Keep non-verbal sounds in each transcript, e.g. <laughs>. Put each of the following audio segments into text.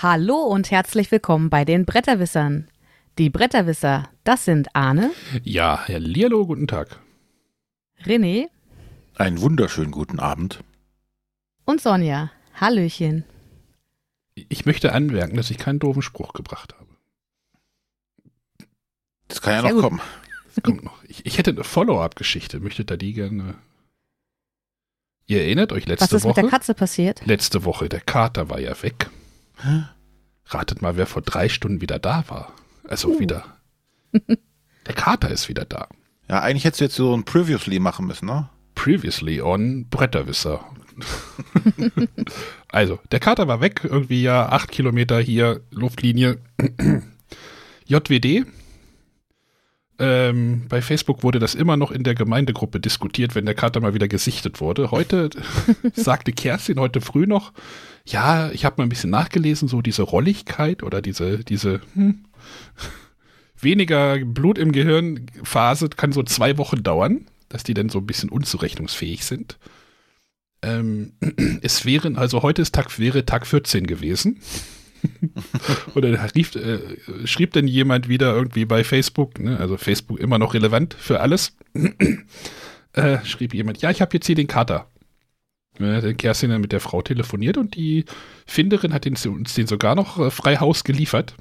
Hallo und herzlich willkommen bei den Bretterwissern. Die Bretterwisser, das sind Arne. Ja, Herr Lierlo, guten Tag. René. Einen wunderschönen guten Abend. Und Sonja. Hallöchen. Ich möchte anmerken, dass ich keinen doofen Spruch gebracht habe. Das kann ja Sehr noch gut. kommen. Das kommt noch. Ich, ich hätte eine Follow-up-Geschichte. Möchtet ihr die gerne? Ihr erinnert euch letzte Woche? Was ist Woche? mit der Katze passiert? Letzte Woche, der Kater war ja weg. Ratet mal, wer vor drei Stunden wieder da war. Also uh. wieder. <laughs> Der Kater ist wieder da. Ja, eigentlich hättest du jetzt so ein Previously machen müssen, ne? Previously on Bretterwisser. <laughs> also, der Kater war weg, irgendwie ja acht Kilometer hier, Luftlinie. <clears throat> JWD. Ähm, bei Facebook wurde das immer noch in der Gemeindegruppe diskutiert, wenn der Kater mal wieder gesichtet wurde. Heute <laughs> sagte Kerstin heute früh noch, ja, ich habe mal ein bisschen nachgelesen, so diese Rolligkeit oder diese, diese hm, weniger Blut im Gehirn Phase kann so zwei Wochen dauern, dass die dann so ein bisschen unzurechnungsfähig sind. Ähm, <clears throat> es wären, also heute ist Tag, wäre Tag 14 gewesen. <laughs> Oder rief, äh, schrieb denn jemand wieder irgendwie bei Facebook, ne, also Facebook immer noch relevant für alles, <clears throat> äh, schrieb jemand, ja, ich habe jetzt hier den Kater. Der Kerstin dann mit der Frau telefoniert und die Finderin hat uns den sogar noch äh, frei Haus geliefert,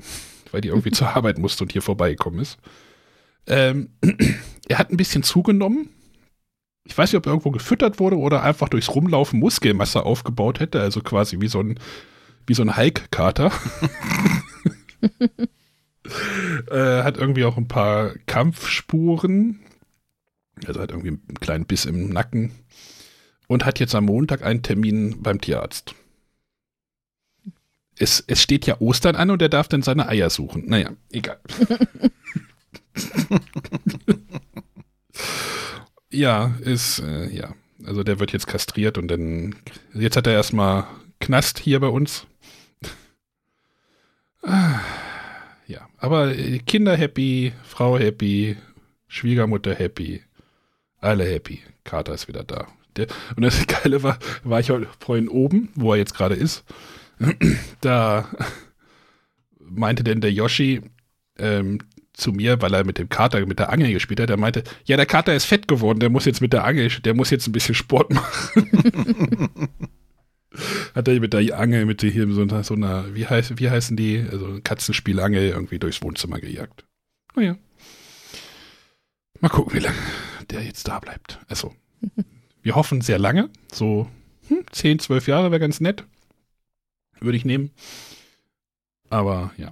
weil die irgendwie <laughs> zur Arbeit musste und hier vorbeigekommen ist. Ähm, <clears throat> er hat ein bisschen zugenommen. Ich weiß nicht, ob er irgendwo gefüttert wurde oder einfach durchs Rumlaufen Muskelmasse aufgebaut hätte, also quasi wie so ein, wie so ein Hike-Kater. <laughs> <laughs> äh, hat irgendwie auch ein paar Kampfspuren. Also hat irgendwie einen kleinen Biss im Nacken und hat jetzt am Montag einen Termin beim Tierarzt. Es, es steht ja Ostern an und er darf dann seine Eier suchen. Naja, egal. <laughs> ja, ist, äh, ja. Also der wird jetzt kastriert und dann, jetzt hat er erstmal Knast hier bei uns. ja, aber Kinder happy, Frau happy, Schwiegermutter happy, alle happy. Kater ist wieder da. Der, und das <laughs> Geile war, war ich vorhin oben, wo er jetzt gerade ist. <clears throat> Da meinte denn der Yoshi ähm, zu mir, weil er mit dem Kater, mit der Angel gespielt hat, er meinte, ja, der Kater ist fett geworden, der muss jetzt mit der Angel, der muss jetzt ein bisschen Sport <laughs> machen. hat er mit der Angel, mit der hier so einer, so einer wie, heißt, wie heißen die, also Katzenspielangel irgendwie durchs Wohnzimmer gejagt. Naja. Mal gucken, wie lange der jetzt da bleibt. Also, <laughs> wir hoffen sehr lange, so hm, 10, 12 Jahre wäre ganz nett. Würde ich nehmen. Aber ja.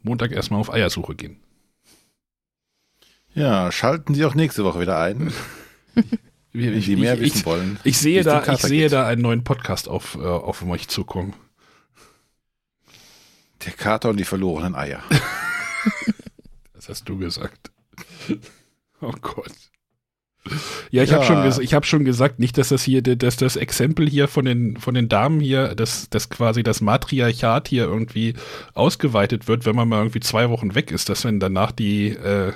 Montag erstmal auf Eiersuche gehen. Ja, schalten Sie auch nächste Woche wieder ein. <laughs> wenn Sie mehr ich, wissen ich, wollen. Ich sehe, da, ich sehe da einen neuen Podcast auf, äh, auf euch zukommen. Der Kater und die verlorenen Eier. <laughs> das hast du gesagt. Oh Gott. Ja, ich ja. habe schon, hab schon gesagt, nicht, dass das hier, dass das Exempel hier von den, von den Damen hier, dass, dass quasi das Matriarchat hier irgendwie ausgeweitet wird, wenn man mal irgendwie zwei Wochen weg ist, dass man danach die, äh,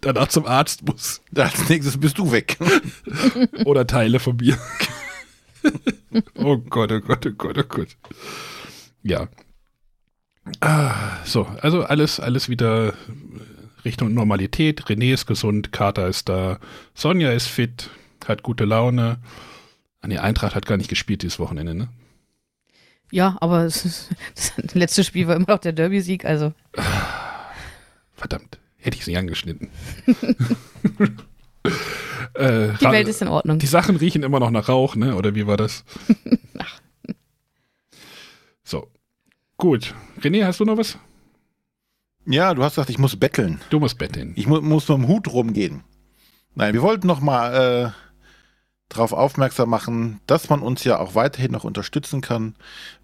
danach zum Arzt muss. <laughs> Als nächstes bist du weg. <laughs> Oder Teile von mir. <laughs> oh Gott, oh Gott, oh Gott, oh Gott. Ja. Ah, so, also alles, alles wieder Richtung Normalität. René ist gesund, Kater ist da, Sonja ist fit, hat gute Laune. An die Eintracht hat gar nicht gespielt dieses Wochenende, ne? Ja, aber das, <laughs> das letzte Spiel war immer noch der Derby-Sieg, also. Verdammt, hätte ich sie angeschnitten. <laughs> äh, die Welt ist in Ordnung. Die Sachen riechen immer noch nach Rauch, ne? Oder wie war das? <laughs> Ach. So. Gut. René, hast du noch was? Ja, du hast gesagt, ich muss betteln. Du musst betteln. Ich mu muss mit dem Hut rumgehen. Nein, wir wollten noch mal äh, darauf aufmerksam machen, dass man uns ja auch weiterhin noch unterstützen kann.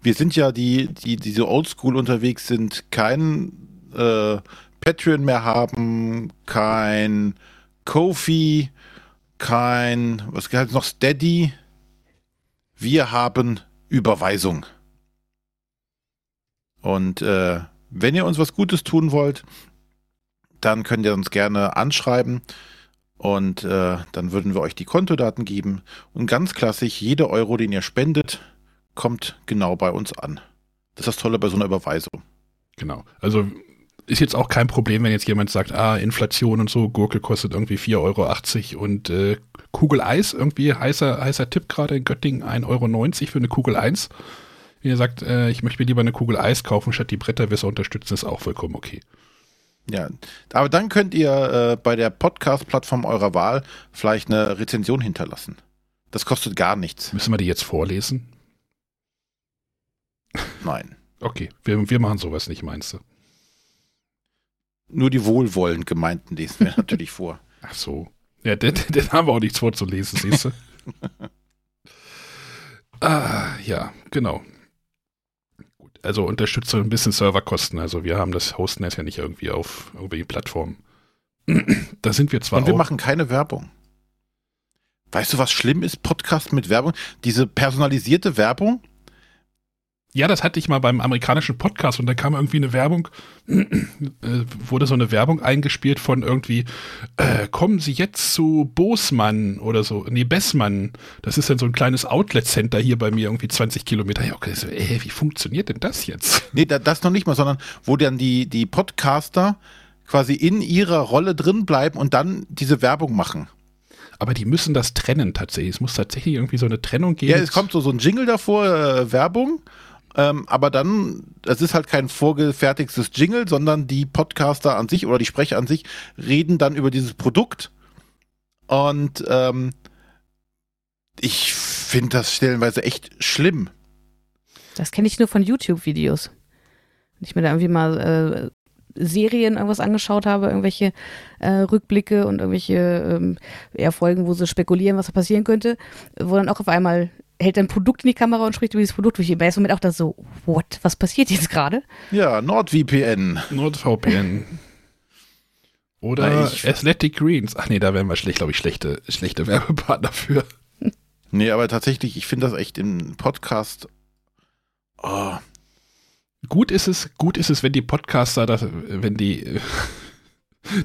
Wir sind ja die, die, die so oldschool unterwegs sind, kein äh, Patreon mehr haben, kein Kofi, kein, was heißt noch, Steady. Wir haben Überweisung. Und äh, wenn ihr uns was Gutes tun wollt, dann könnt ihr uns gerne anschreiben und äh, dann würden wir euch die Kontodaten geben. Und ganz klassisch, jeder Euro, den ihr spendet, kommt genau bei uns an. Das ist das Tolle bei so einer Überweisung. Genau. Also ist jetzt auch kein Problem, wenn jetzt jemand sagt, ah, Inflation und so, Gurke kostet irgendwie 4,80 Euro und äh, Kugel Eis, irgendwie heißer, heißer Tipp gerade in Göttingen, 1,90 Euro für eine Kugel Eis. Wenn ihr sagt, äh, ich möchte mir lieber eine Kugel Eis kaufen, statt die Bretterwisser unterstützen, ist auch vollkommen okay. Ja, aber dann könnt ihr äh, bei der Podcast-Plattform eurer Wahl vielleicht eine Rezension hinterlassen. Das kostet gar nichts. Müssen wir die jetzt vorlesen? Nein. Okay, wir, wir machen sowas nicht, meinst du? Nur die wohlwollend gemeinten lesen wir <laughs> natürlich vor. Ach so. Ja, den, den haben wir auch nichts vorzulesen, siehst du? <laughs> ah, ja, genau. Also unterstützt ein bisschen Serverkosten. Also wir haben das Hosten jetzt ja nicht irgendwie auf irgendwie Plattformen. <clears throat> da sind wir zwar Und wir machen keine Werbung. Weißt du, was schlimm ist? Podcast mit Werbung. Diese personalisierte Werbung, ja, das hatte ich mal beim amerikanischen Podcast und da kam irgendwie eine Werbung, <clears throat> äh, wurde so eine Werbung eingespielt von irgendwie, äh, kommen Sie jetzt zu Bosmann oder so, nee, Bessmann. Das ist dann so ein kleines Outlet-Center hier bei mir, irgendwie 20 Kilometer. Ja, okay, so, ey, wie funktioniert denn das jetzt? <laughs> Nee, da, das noch nicht mal, sondern wo dann die, die Podcaster quasi in ihrer Rolle drin bleiben und dann diese Werbung machen. Aber die müssen das trennen tatsächlich. Es muss tatsächlich irgendwie so eine Trennung geben. Ja, es kommt so, so ein Jingle davor, äh, Werbung ähm, aber dann, es ist halt kein vorgefertigtes Jingle, sondern die Podcaster an sich oder die Sprecher an sich reden dann über dieses Produkt. Und ähm, ich finde das stellenweise echt schlimm. Das kenne ich nur von YouTube-Videos. Wenn ich mir da irgendwie mal äh, Serien irgendwas angeschaut habe, irgendwelche äh, Rückblicke und irgendwelche ähm, ja, Folgen, wo sie spekulieren, was da passieren könnte, wo dann auch auf einmal hält ein Produkt in die Kamera und spricht über dieses Produkt, ich im ersten Moment auch da so, what, was passiert jetzt gerade? Ja, NordVPN. NordVPN. Oder Nein, Athletic Greens. Ach nee, da wären wir schlecht, glaube ich, schlechte, schlechte Werbepartner für. Nee, aber tatsächlich, ich finde das echt im Podcast. Oh. Gut ist es, gut ist es, wenn die Podcaster, das, wenn die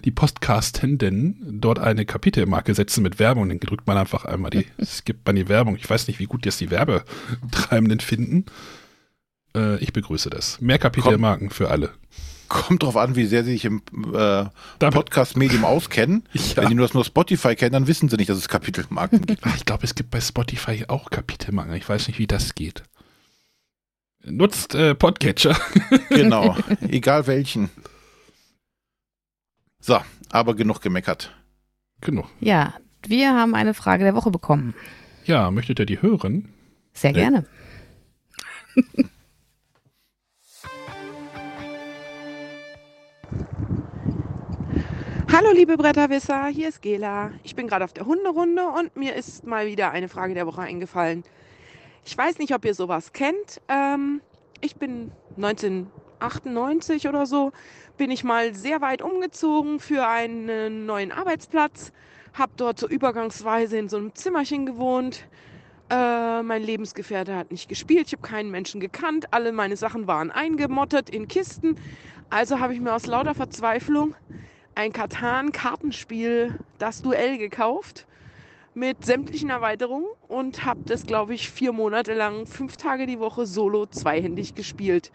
die Podcastenden dort eine Kapitelmarke setzen mit Werbung, dann drückt man einfach einmal die, <laughs> skippt man die Werbung. Ich weiß nicht, wie gut jetzt die Werbetreibenden finden. Äh, ich begrüße das. Mehr Kapitelmarken Kommt, für alle. Kommt drauf an, wie sehr sie sich im äh, Podcast-Medium auskennen. <laughs> Ja. Wenn die nur das nur Spotify kennen, dann wissen sie nicht, dass es Kapitelmarken gibt. Ich glaube, es gibt bei Spotify auch Kapitelmarken. Ich weiß nicht, wie das geht. Nutzt äh, Podcatcher. genau, <laughs> egal welchen. So, aber genug gemeckert. Genug. Ja, wir haben eine Frage der Woche bekommen. Ja, möchtet ihr die hören? Sehr nee. gerne. <laughs> Hallo liebe Bretterwisser, hier ist Gela. Ich bin gerade auf der Hunderunde und mir ist mal wieder eine Frage der Woche eingefallen. Ich weiß nicht, ob ihr sowas kennt. Ähm, ich bin 1998 oder so bin ich mal sehr weit umgezogen für einen neuen Arbeitsplatz, habe dort so übergangsweise in so einem Zimmerchen gewohnt. Äh, mein Lebensgefährte hat nicht gespielt, ich habe keinen Menschen gekannt, alle meine Sachen waren eingemottet in Kisten. Also habe ich mir aus lauter Verzweiflung ein Katan-Kartenspiel, das Duell, gekauft mit sämtlichen Erweiterungen und habe das, glaube ich, vier Monate lang, fünf Tage die Woche solo zweihändig gespielt.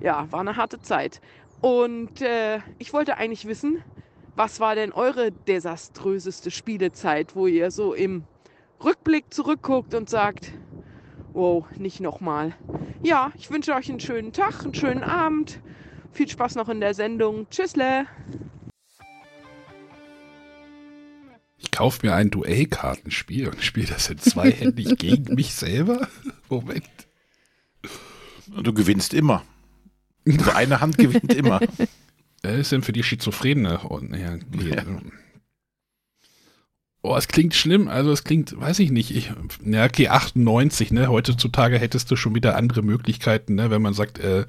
Ja, war eine harte Zeit. Und äh, ich wollte eigentlich wissen, was war denn eure desaströseste Spielezeit, wo ihr so im Rückblick zurückguckt und sagt, wow, nicht nochmal. Ja, ich wünsche euch einen schönen Tag, einen schönen Abend. Viel Spaß noch in der Sendung. Tschüssle. Ich kaufe mir ein Duellkartenspiel und spiele das in zweihändig gegen mich selber. <laughs> Moment. Du gewinnst immer. Also eine Hand gewinnt immer. Das <laughs> ist denn für die Schizophrene. Oh, ja, ja. oh, es klingt schlimm. Also es klingt, weiß ich nicht. Ich, ja, okay, 98, ne? Heutzutage hättest du schon wieder andere Möglichkeiten, ne? Wenn man sagt, äh,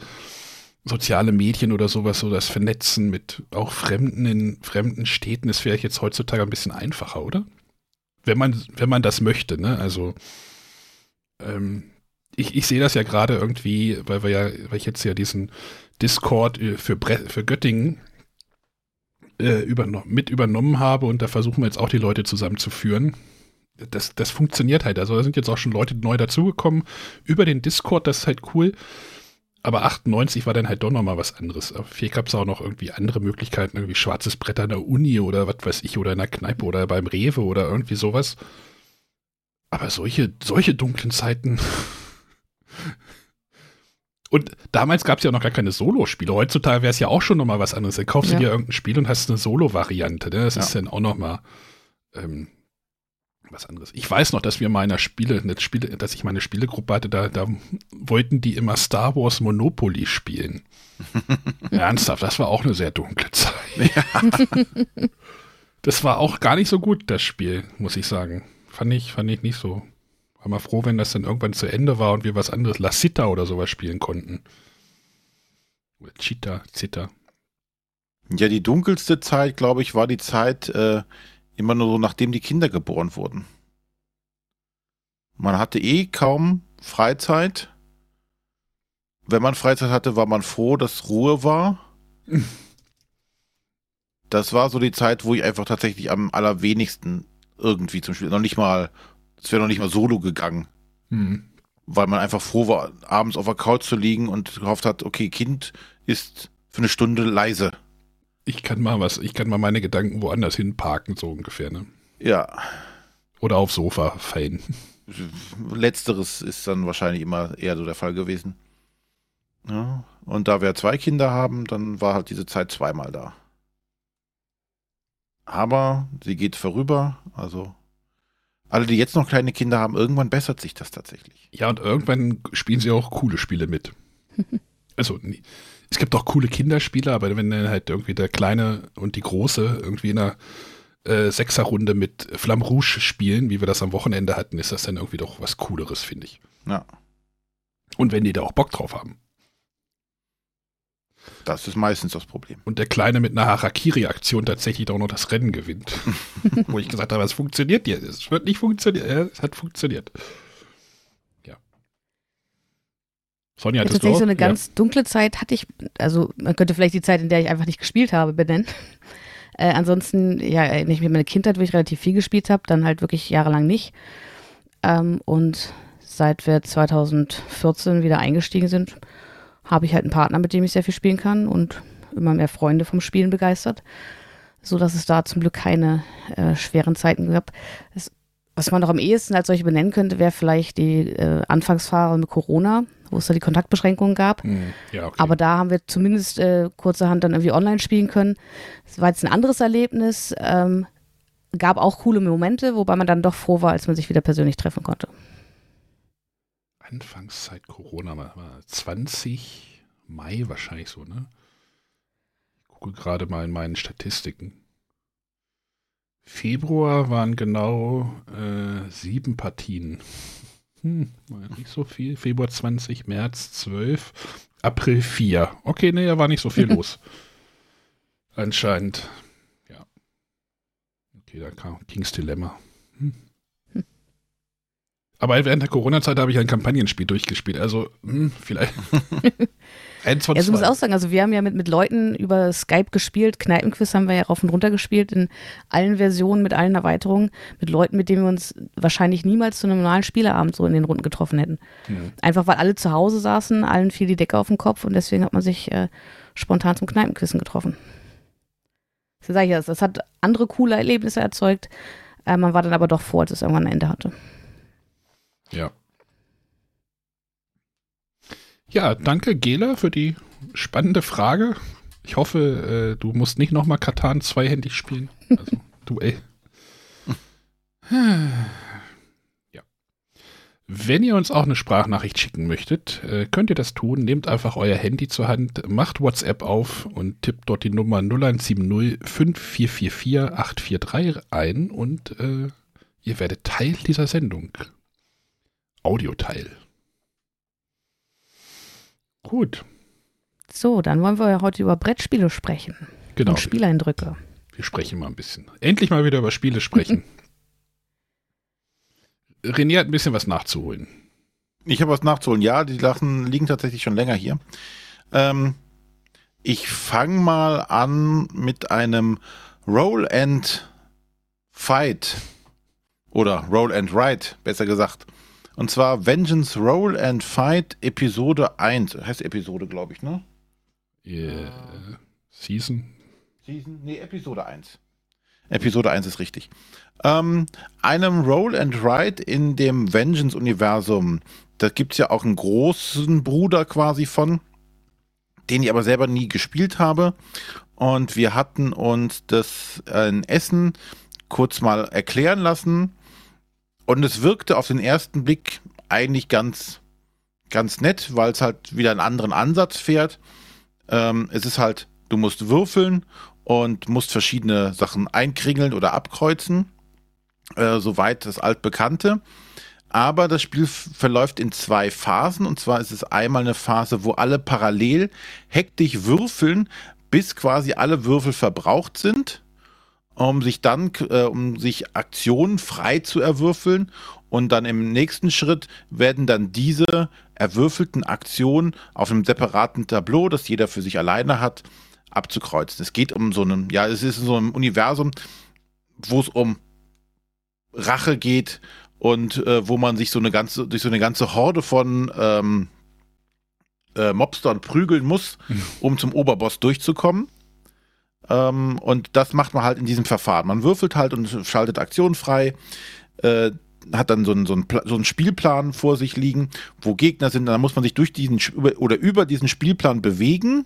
soziale Medien oder sowas, so das Vernetzen mit auch Fremden in fremden Städten, das wäre jetzt heutzutage ein bisschen einfacher, oder? Wenn man, wenn man das möchte, ne? Also, ähm, ich, ich sehe das ja gerade irgendwie, weil wir ja, weil ich jetzt ja diesen Discord äh, für, Bre für Göttingen äh, überno mit übernommen habe und da versuchen wir jetzt auch die Leute zusammenzuführen. Das, das funktioniert halt. Also da sind jetzt auch schon Leute neu dazugekommen über den Discord, das ist halt cool. Aber 98 war dann halt doch nochmal was anderes. Vielleicht gab es auch noch irgendwie andere Möglichkeiten, irgendwie schwarzes Brett an der Uni oder was weiß ich, oder in der Kneipe oder beim Rewe oder irgendwie sowas. Aber solche, solche dunklen Zeiten. <laughs> Und damals gab es ja noch gar keine Solo-Spiele. Heutzutage wäre es ja auch schon nochmal was anderes. Dann kaufst ja. du dir irgendein Spiel und hast eine Solo-Variante. Ne? Das ja. ist dann auch nochmal ähm, was anderes. Ich weiß noch, dass wir mal in einer Spiele, Spiele, dass ich meine Spielegruppe hatte, da, da wollten die immer Star Wars Monopoly spielen. <laughs> Ernsthaft, das war auch eine sehr dunkle Zeit. Ja. das war auch gar nicht so gut, das Spiel, muss ich sagen. Fand ich, fand ich nicht so. War mal froh, wenn das dann irgendwann zu Ende war und wir was anderes, La Cita oder sowas spielen konnten. Oder Cheetah, Zita. Ja, die dunkelste Zeit, glaube ich, war die Zeit, äh, Immer nur so, nachdem die Kinder geboren wurden. Man hatte eh kaum Freizeit. Wenn man Freizeit hatte, war man froh, dass Ruhe war. <laughs> Das war so die Zeit, wo ich einfach tatsächlich am allerwenigsten irgendwie zum Spiel, noch nicht mal, es wäre noch nicht mal solo gegangen. Mhm. Weil man einfach froh war, abends auf der Couch zu liegen und gehofft hat, okay, Kind ist für eine Stunde leise ich kann mal was, ich kann mal meine Gedanken woanders hinparken, so ungefähr, ne? Ja. Oder aufs Sofa fallen. <laughs> Letzteres ist dann wahrscheinlich immer eher so der Fall gewesen. Ja. Und da wir zwei Kinder haben, dann war halt diese Zeit zweimal da. Aber sie geht vorüber, also alle, die jetzt noch kleine Kinder haben, irgendwann bessert sich das tatsächlich. Ja, und irgendwann spielen sie auch coole Spiele mit. <laughs> also, es gibt auch coole Kinderspiele, aber wenn dann halt irgendwie der Kleine und die Große irgendwie in einer äh, Sechserrunde mit Flamme Rouge spielen, wie wir das am Wochenende hatten, ist das dann irgendwie doch was Cooleres, finde ich. Ja. Und wenn die da auch Bock drauf haben. Das ist meistens das Problem. Und der Kleine mit einer Harakiri-Aktion tatsächlich auch noch das Rennen gewinnt. <laughs> Wo ich gesagt habe, es funktioniert jetzt. Es wird nicht funktionieren. Es hat funktioniert. Sonja, hattest tatsächlich du auch? so eine ganz ja. dunkle Zeit hatte ich, also man könnte vielleicht die Zeit, in der ich einfach nicht gespielt habe, benennen. <laughs> Äh, ansonsten, ja, nicht mehr meine Kindheit, wo ich relativ viel gespielt habe, dann halt wirklich jahrelang nicht. Ähm, und seit wir 2014 wieder eingestiegen sind, habe ich halt einen Partner, mit dem ich sehr viel spielen kann und immer mehr Freunde vom Spielen begeistert, so dass es da zum Glück keine äh, schweren Zeiten gab. Es, was man noch am ehesten als solche benennen könnte, wäre vielleicht die äh, Anfangsphase mit Corona, wo es da die Kontaktbeschränkungen gab. Hm, ja, okay. Aber da haben wir zumindest äh, kurzerhand dann irgendwie online spielen können. Das war jetzt ein anderes Erlebnis. Ähm, gab auch coole Momente, wobei man dann doch froh war, als man sich wieder persönlich treffen konnte. Anfangszeit Corona war 20 Mai wahrscheinlich so, ne? Ich gucke gerade mal in meinen Statistiken. Februar waren genau äh, sieben Partien. <laughs> Hm, nicht so viel. Februar 20, März 12, April 4. Okay, nee, da war nicht so viel <laughs> los. Anscheinend. Ja. Okay, da kam Kings Dilemma. Aber während der Corona-Zeit habe ich ein Kampagnenspiel durchgespielt. Also, hm, vielleicht. <laughs> Eins von ja, so muss auch sagen, also wir haben ja mit, mit Leuten über Skype gespielt, Kneipenquiz haben wir ja rauf und runter gespielt, in allen Versionen, mit allen Erweiterungen, mit Leuten, mit denen wir uns wahrscheinlich niemals zu einem normalen Spieleabend so in den Runden getroffen hätten. Mhm. Einfach weil alle zu Hause saßen, allen fiel die Decke auf den Kopf und deswegen hat man sich äh, spontan zum Kneipenquissen getroffen. So sage ich das. Das hat andere coole Erlebnisse erzeugt. Äh, man war dann aber doch vor, als es irgendwann ein Ende hatte. Ja. Ja, danke Gela für die spannende Frage. Ich hoffe, äh, du musst nicht nochmal Katan zweihändig spielen. Also, <laughs> du, ey. <sighs> ja. Wenn ihr uns auch eine Sprachnachricht schicken möchtet, äh, könnt ihr das tun. Nehmt einfach euer Handy zur Hand, macht WhatsApp auf und tippt dort die Nummer 0170 5444 843 ein und äh, ihr werdet Teil dieser Sendung. Audioteil. Gut. So, dann wollen wir ja heute über Brettspiele sprechen. Genau. Und Spieleindrücke. Wir sprechen mal ein bisschen. Endlich mal wieder über Spiele sprechen. <laughs> René hat ein bisschen was nachzuholen. Ich habe was nachzuholen. Ja, die Sachen liegen tatsächlich schon länger hier. Ähm, ich fange mal an mit einem Roll and Fight oder Roll and Ride, besser gesagt. Und zwar Vengeance Roll and Fight Episode 1. Heißt Episode, glaube ich, ne? Yeah. Season? Season? Nee, Episode 1. Episode 1 ist richtig. Ähm, einem Roll and Ride in dem Vengeance-Universum. Da gibt es ja auch einen großen Bruder quasi von, den ich aber selber nie gespielt habe. Und wir hatten uns das äh, in Essen kurz mal erklären lassen. Und es wirkte auf den ersten Blick eigentlich ganz, ganz nett, weil es halt wieder einen anderen Ansatz fährt. Ähm, es ist halt, du musst würfeln und musst verschiedene Sachen einkringeln oder abkreuzen. Äh, soweit das altbekannte. Aber das Spiel verläuft in zwei Phasen. Und zwar ist es einmal eine Phase, wo alle parallel hektisch würfeln, bis quasi alle Würfel verbraucht sind, um sich dann, äh, um sich Aktionen frei zu erwürfeln. Und dann im nächsten Schritt werden dann diese erwürfelten Aktionen auf einem separaten Tableau, das jeder für sich alleine hat, abzukreuzen. Es geht um so einen, ja, es ist so ein Universum, wo es um Rache geht und äh, wo man sich so eine ganze, durch so eine ganze Horde von ähm, äh, Mobstern prügeln muss, mhm. um zum Oberboss durchzukommen. Ähm, und das macht man halt in diesem Verfahren. Man würfelt halt und schaltet Aktionen frei. Äh, hat dann so einen, so, einen, so einen Spielplan vor sich liegen, wo Gegner sind. Dann muss man sich durch diesen oder über diesen Spielplan bewegen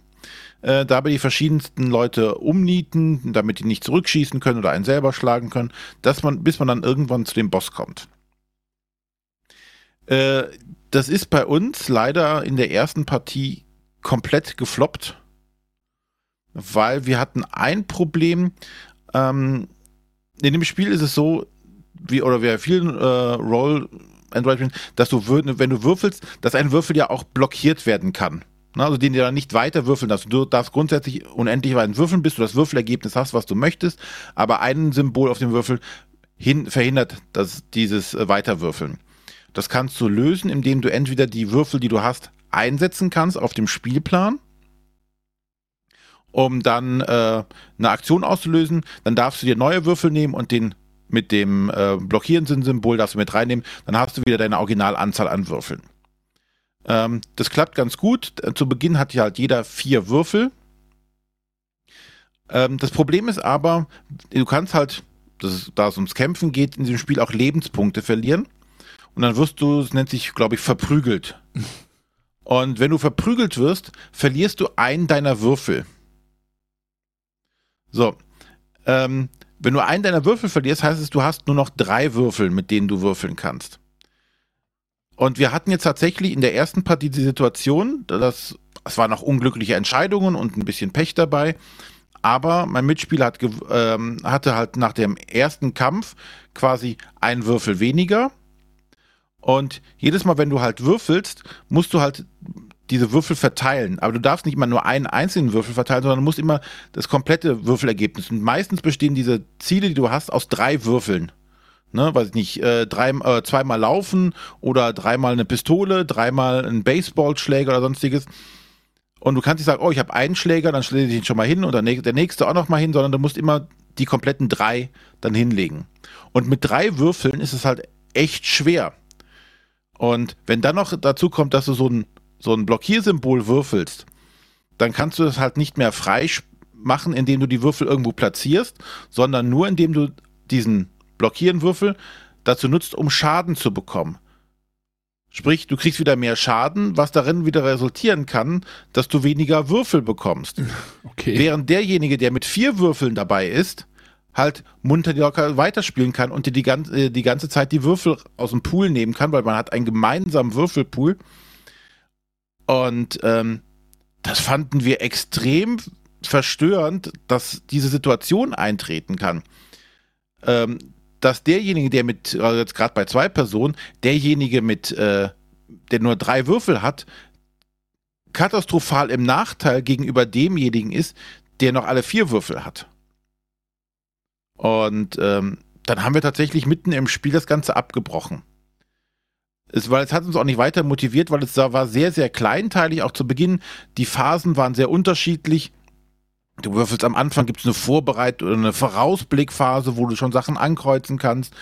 äh, dabei die verschiedensten Leute umnieten, damit die nicht zurückschießen können oder einen selber schlagen können, dass man, bis man dann irgendwann zu dem Boss kommt. Äh, das ist bei uns leider in der ersten Partie komplett gefloppt, weil wir hatten ein Problem. Ähm, in dem Spiel ist es so, wie oder wie vielen äh, Roll Android, dass du, wenn du würfelst, dass ein Würfel ja auch blockiert werden kann. Also den du dann nicht weiter würfeln darfst. Du darfst grundsätzlich unendlich weit würfeln, bis du das Würfelergebnis hast, was du möchtest. Aber ein Symbol auf dem Würfel hin, verhindert das, dieses äh, Weiterwürfeln. Das kannst du lösen, indem du entweder die Würfel, die du hast, einsetzen kannst auf dem Spielplan, um dann äh, eine Aktion auszulösen. Dann darfst du dir neue Würfel nehmen und den mit dem äh, blockierenden Symbol darfst du mit reinnehmen. Dann hast du wieder deine Originalanzahl an Würfeln. Ähm, das klappt ganz gut. Zu Beginn hat ja halt jeder vier Würfel. Ähm, das Problem ist aber, du kannst halt, ist, da es ums Kämpfen geht, in diesem Spiel auch Lebenspunkte verlieren. Und dann wirst du, es nennt sich, glaube ich, verprügelt. <laughs> Und wenn du verprügelt wirst, verlierst du einen deiner Würfel. So. Ähm, wenn du einen deiner Würfel verlierst, heißt es, du hast nur noch drei Würfel, mit denen du würfeln kannst. Und wir hatten jetzt tatsächlich in der ersten Partie die Situation, dass es waren noch unglückliche Entscheidungen und ein bisschen Pech dabei. Aber mein Mitspieler hat, ähm, hatte halt nach dem ersten Kampf quasi einen Würfel weniger. Und jedes Mal, wenn du halt würfelst, musst du halt diese Würfel verteilen. Aber du darfst nicht immer nur einen einzelnen Würfel verteilen, sondern du musst immer das komplette Würfelergebnis. Und meistens bestehen diese Ziele, die du hast, aus drei Würfeln ne, weiß ich nicht, äh, drei, äh, zweimal laufen oder dreimal eine Pistole, dreimal ein Baseballschläger oder sonstiges. Und du kannst nicht sagen, oh, ich habe einen Schläger, dann stelle ich ihn schon mal hin und der nächste auch noch mal hin, sondern du musst immer die kompletten drei dann hinlegen. Und mit drei Würfeln ist es halt echt schwer. Und wenn dann noch dazu kommt, dass du so ein, so ein Blockiersymbol würfelst, dann kannst du das halt nicht mehr frei machen, indem du die Würfel irgendwo platzierst, sondern nur indem du diesen blockieren Würfel dazu nutzt, um Schaden zu bekommen. Sprich, du kriegst wieder mehr Schaden, was darin wieder resultieren kann, dass du weniger Würfel bekommst. <laughs> Okay. Während derjenige, der mit vier Würfeln dabei ist, halt munter locker weiterspielen kann und dir die, ganze, äh, die ganze Zeit die Würfel aus dem Pool nehmen kann, weil man hat einen gemeinsamen Würfelpool. Und ähm, das fanden wir extrem verstörend, dass diese Situation eintreten kann. Ähm, dass derjenige, der mit, also jetzt gerade bei zwei Personen, derjenige mit, äh, der nur drei Würfel hat, katastrophal im Nachteil gegenüber demjenigen ist, der noch alle vier Würfel hat. Und ähm, dann haben wir tatsächlich mitten im Spiel das Ganze abgebrochen. Es, weil es hat uns auch nicht weiter motiviert, weil es war sehr, sehr kleinteilig, auch zu Beginn. Die Phasen waren sehr unterschiedlich. Du würfelst am Anfang, gibt es eine Vorbereitung oder eine Vorausblickphase, wo du schon Sachen ankreuzen kannst.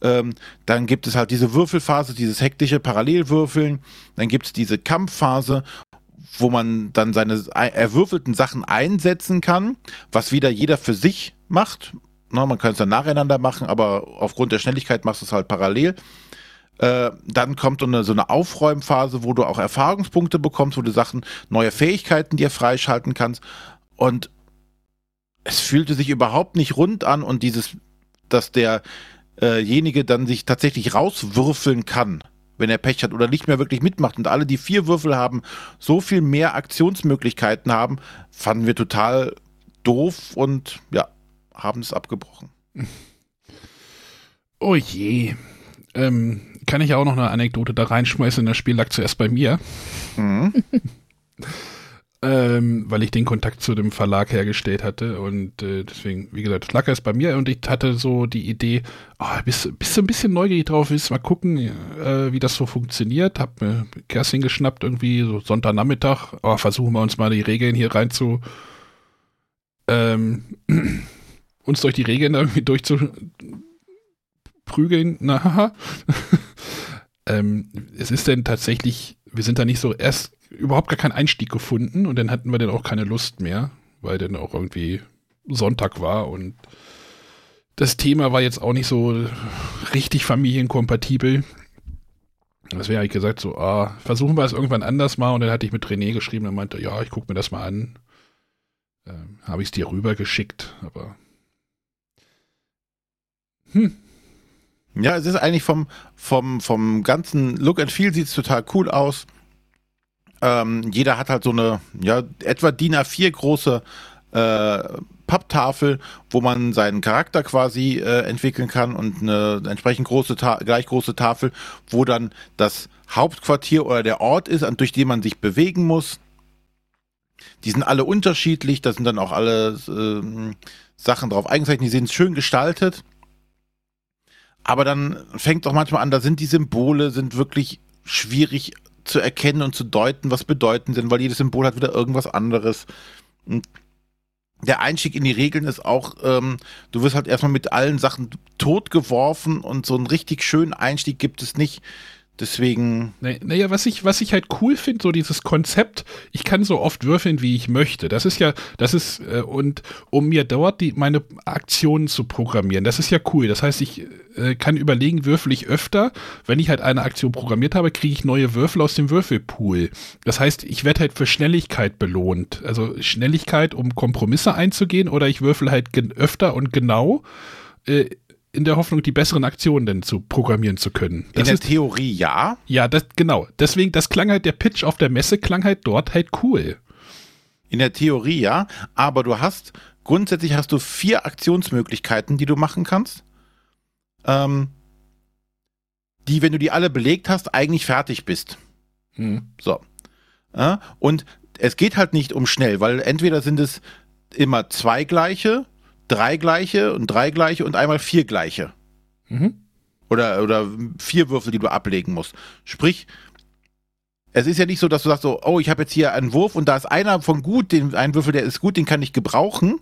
Ähm, dann gibt es halt diese Würfelphase, dieses hektische Parallelwürfeln. Dann gibt es diese Kampfphase, wo man dann seine erwürfelten Sachen einsetzen kann, was wieder jeder für sich macht. Na, man kann es dann nacheinander machen, aber aufgrund der Schnelligkeit machst du es halt parallel. Äh, dann kommt so eine, so eine Aufräumphase, wo du auch Erfahrungspunkte bekommst, wo du Sachen, neue Fähigkeiten dir freischalten kannst. Und es fühlte sich überhaupt nicht rund an und dieses, dass derjenige dann sich tatsächlich rauswürfeln kann, wenn er Pech hat oder nicht mehr wirklich mitmacht und alle, die vier Würfel haben, so viel mehr Aktionsmöglichkeiten haben, fanden wir total doof und ja, haben es abgebrochen. Oh je. Ähm, kann ich auch noch eine Anekdote da reinschmeißen? Das Spiel lag zuerst bei mir. Mhm. <laughs> ähm, weil ich den Kontakt zu dem Verlag hergestellt hatte und äh, deswegen, wie gesagt, lag erst bei mir und ich hatte so die Idee, oh, bist, bist du ein bisschen neugierig drauf, willst mal gucken, äh, wie das so funktioniert, hab mir Kerstin geschnappt irgendwie, so Sonntagnachmittag, oh, versuchen wir uns mal die Regeln hier rein zu ähm, <clears throat> uns durch die Regeln irgendwie durchzuprügeln, na haha. <laughs> ähm, es ist denn tatsächlich, wir sind da nicht so erst überhaupt gar keinen Einstieg gefunden und dann hatten wir dann auch keine Lust mehr, weil dann auch irgendwie Sonntag war und das Thema war jetzt auch nicht so richtig familienkompatibel. Deswegen habe ich gesagt, so, ah, versuchen wir es irgendwann anders mal. Und dann hatte ich mit René geschrieben, er meinte, ja, ich gucke mir das mal an. Ähm, habe ich es dir rübergeschickt, aber. Hm. Ja, es ist eigentlich vom, vom, vom ganzen Look and Feel sieht es total cool aus. Ähm, jeder hat halt so eine, ja, etwa DIN A4 große äh, Papptafel, wo man seinen Charakter quasi äh, entwickeln kann und eine entsprechend große, gleich große Tafel, wo dann das Hauptquartier oder der Ort ist, durch den man sich bewegen muss. Die sind alle unterschiedlich, da sind dann auch alle äh, Sachen drauf eingezeichnet, die sind schön gestaltet. Aber dann fängt auch manchmal an, da sind die Symbole, sind wirklich schwierig zu erkennen und zu deuten, was bedeuten sind, weil jedes Symbol hat wieder irgendwas anderes. Und der Einstieg in die Regeln ist auch, ähm, du wirst halt erstmal mit allen Sachen totgeworfen und so einen richtig schönen Einstieg gibt es nicht. Deswegen. Naja, was ich, was ich halt cool finde, so dieses Konzept, ich kann so oft würfeln, wie ich möchte. Das ist ja, das ist, äh, und um mir dort die, meine Aktionen zu programmieren, das ist ja cool. Das heißt, ich äh, kann überlegen, würfel ich öfter. Wenn ich halt eine Aktion programmiert habe, kriege ich neue Würfel aus dem Würfelpool. Das heißt, ich werde halt für Schnelligkeit belohnt. Also Schnelligkeit, um Kompromisse einzugehen, oder ich würfel halt öfter und genau. Äh, in der Hoffnung, die besseren Aktionen denn zu programmieren zu können. Das in der ist, Theorie ja. Ja, das, genau. Deswegen, das klang halt, der Pitch auf der Messe klang halt dort halt cool. In der Theorie ja, aber du hast, grundsätzlich hast du vier Aktionsmöglichkeiten, die du machen kannst. Ähm, die, wenn du die alle belegt hast, eigentlich fertig bist. Hm. So. Ja, und es geht halt nicht um schnell, weil entweder sind es immer zwei gleiche drei gleiche und drei gleiche und einmal vier gleiche. Mhm. Oder, oder vier Würfel, die du ablegen musst. Sprich, es ist ja nicht so, dass du sagst so, oh, ich habe jetzt hier einen Wurf und da ist einer von gut, den, ein Würfel, der ist gut, den kann ich gebrauchen.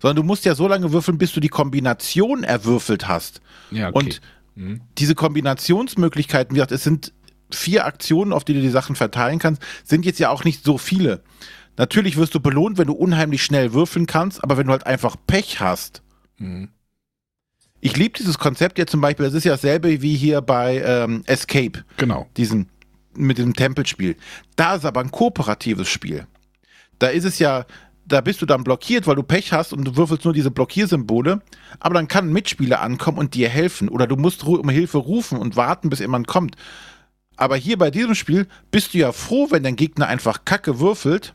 Sondern du musst ja so lange würfeln, bis du die Kombination erwürfelt hast. Ja, okay. Und mhm. diese Kombinationsmöglichkeiten, wie gesagt, es sind vier Aktionen, auf die du die Sachen verteilen kannst, sind jetzt ja auch nicht so viele. Natürlich wirst du belohnt, wenn du unheimlich schnell würfeln kannst, aber wenn du halt einfach Pech hast. Mhm. Ich liebe dieses Konzept ja zum Beispiel, das ist ja dasselbe wie hier bei ähm, Escape. Genau. Diesen, mit dem Tempelspiel. Da ist aber ein kooperatives Spiel. Da ist es ja, da bist du dann blockiert, weil du Pech hast und du würfelst nur diese Blockiersymbole, aber dann kann ein Mitspieler ankommen und dir helfen oder du musst um Hilfe rufen und warten, bis jemand kommt. Aber hier bei diesem Spiel bist du ja froh, wenn dein Gegner einfach Kacke würfelt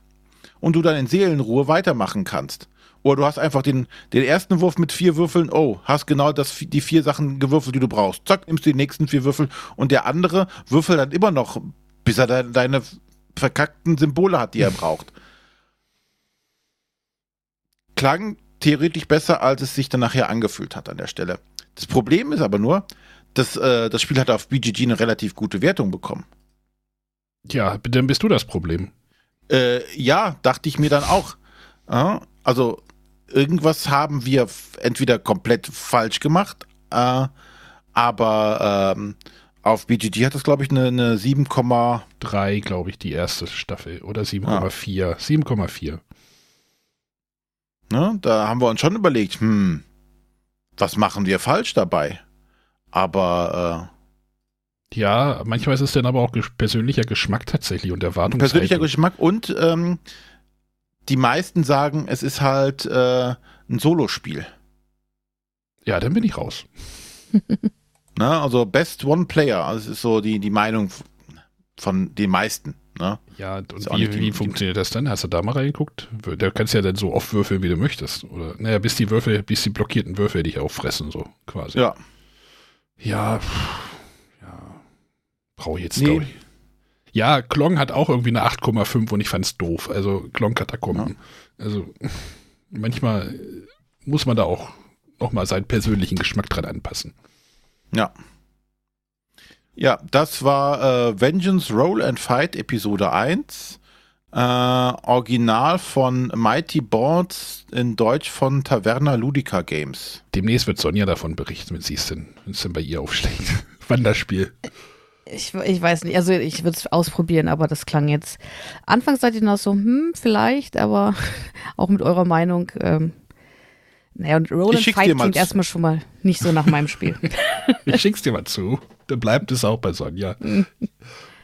und du dann in Seelenruhe weitermachen kannst. Oder du hast einfach den, den ersten Wurf mit vier Würfeln, oh, hast genau das, die vier Sachen gewürfelt, die du brauchst. Zack, nimmst die nächsten vier Würfel und der andere würfelt dann immer noch, bis er de deine verkackten Symbole hat, die er braucht. Klang theoretisch besser, als es sich dann nachher angefühlt hat an der Stelle. Das Problem ist aber nur, dass äh, das Spiel hat auf BGG eine relativ gute Wertung bekommen. Ja, dann bist du das Problem. Äh, ja, dachte ich mir dann auch. Ja, also irgendwas haben wir entweder komplett falsch gemacht äh, Aber ähm, auf BGG hat das, glaube ich, eine, eine 7,3, glaube ich, die erste Staffel. Oder 7,4. Ah. 7,4. Ne, da haben wir uns schon überlegt, hm, was machen wir falsch dabei? Aber äh, ja, manchmal ist es dann aber auch persönlicher Geschmack tatsächlich und Erwartungshaltung. Persönlicher Geschmack und ähm, die meisten sagen, es ist halt äh, ein Solospiel. Ja, dann bin ich raus. <laughs> Na, also Best One Player, also das ist so die, die Meinung von den meisten. Ne? Ja, und wie, wie funktioniert das dann? Hast du da mal reingeguckt? Da kannst du ja dann so oft würfeln, wie du möchtest. Oder, naja, bis die Würfel, bis die blockierten Würfel dich auffressen, so quasi. Ja. Ja, ja. Brauche ich jetzt, nee. glaube ich. Ja, Klong hat auch irgendwie eine 8,5 und ich fand es doof. Also Klong-Katakomben. Ja. Also manchmal muss man da auch noch mal seinen persönlichen Geschmack dran anpassen. Ja. Ja, das war äh, Vengeance Roll and Fight Episode 1. Äh, Original von Mighty Boards in Deutsch von Taverna Ludica Games. Demnächst wird Sonja davon berichten, wenn sie es denn, denn bei ihr aufschlägt. <laughs> Wanderspiel. Ich, ich weiß nicht, also ich würde es ausprobieren, aber das klang jetzt. Anfangs seid ihr noch so, hm, vielleicht, aber <laughs> auch mit eurer Meinung. Ähm, naja, und Roland Fight klingt erstmal schon mal nicht so nach meinem Spiel. <laughs> ich schick's dir mal zu. Dann bleibt es auch bei Sonja.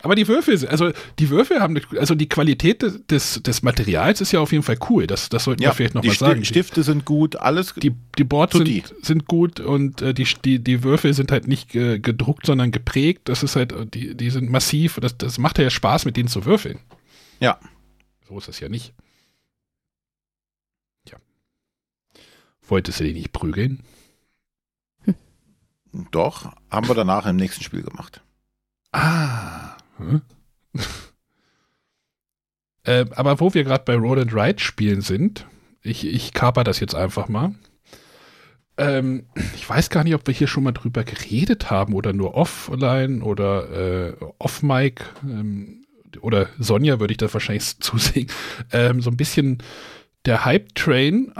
Aber die Würfel, also die Würfel haben, also die Qualität des, des Materials ist ja auf jeden Fall cool. Das, das sollten ja, wir vielleicht nochmal sagen. Die Stifte sind gut, alles. Die, die Boards sind, sind gut und äh, die, die, die Würfel sind halt nicht äh, gedruckt, sondern geprägt. Das ist halt, die, die sind massiv. Das, das macht ja Spaß, mit denen zu würfeln. Ja. So ist das ja nicht. Ja. Wolltest du dich nicht prügeln? Doch, haben wir danach im nächsten Spiel gemacht. Ah. Hm? <laughs> äh, aber wo wir gerade bei Roll and Ride spielen sind, ich, ich kaper das jetzt einfach mal. Ähm, ich weiß gar nicht, ob wir hier schon mal drüber geredet haben oder nur offline oder äh, off-Mic ähm, oder Sonja würde ich da wahrscheinlich <laughs> zusehen. Ähm, so ein bisschen der Hype-Train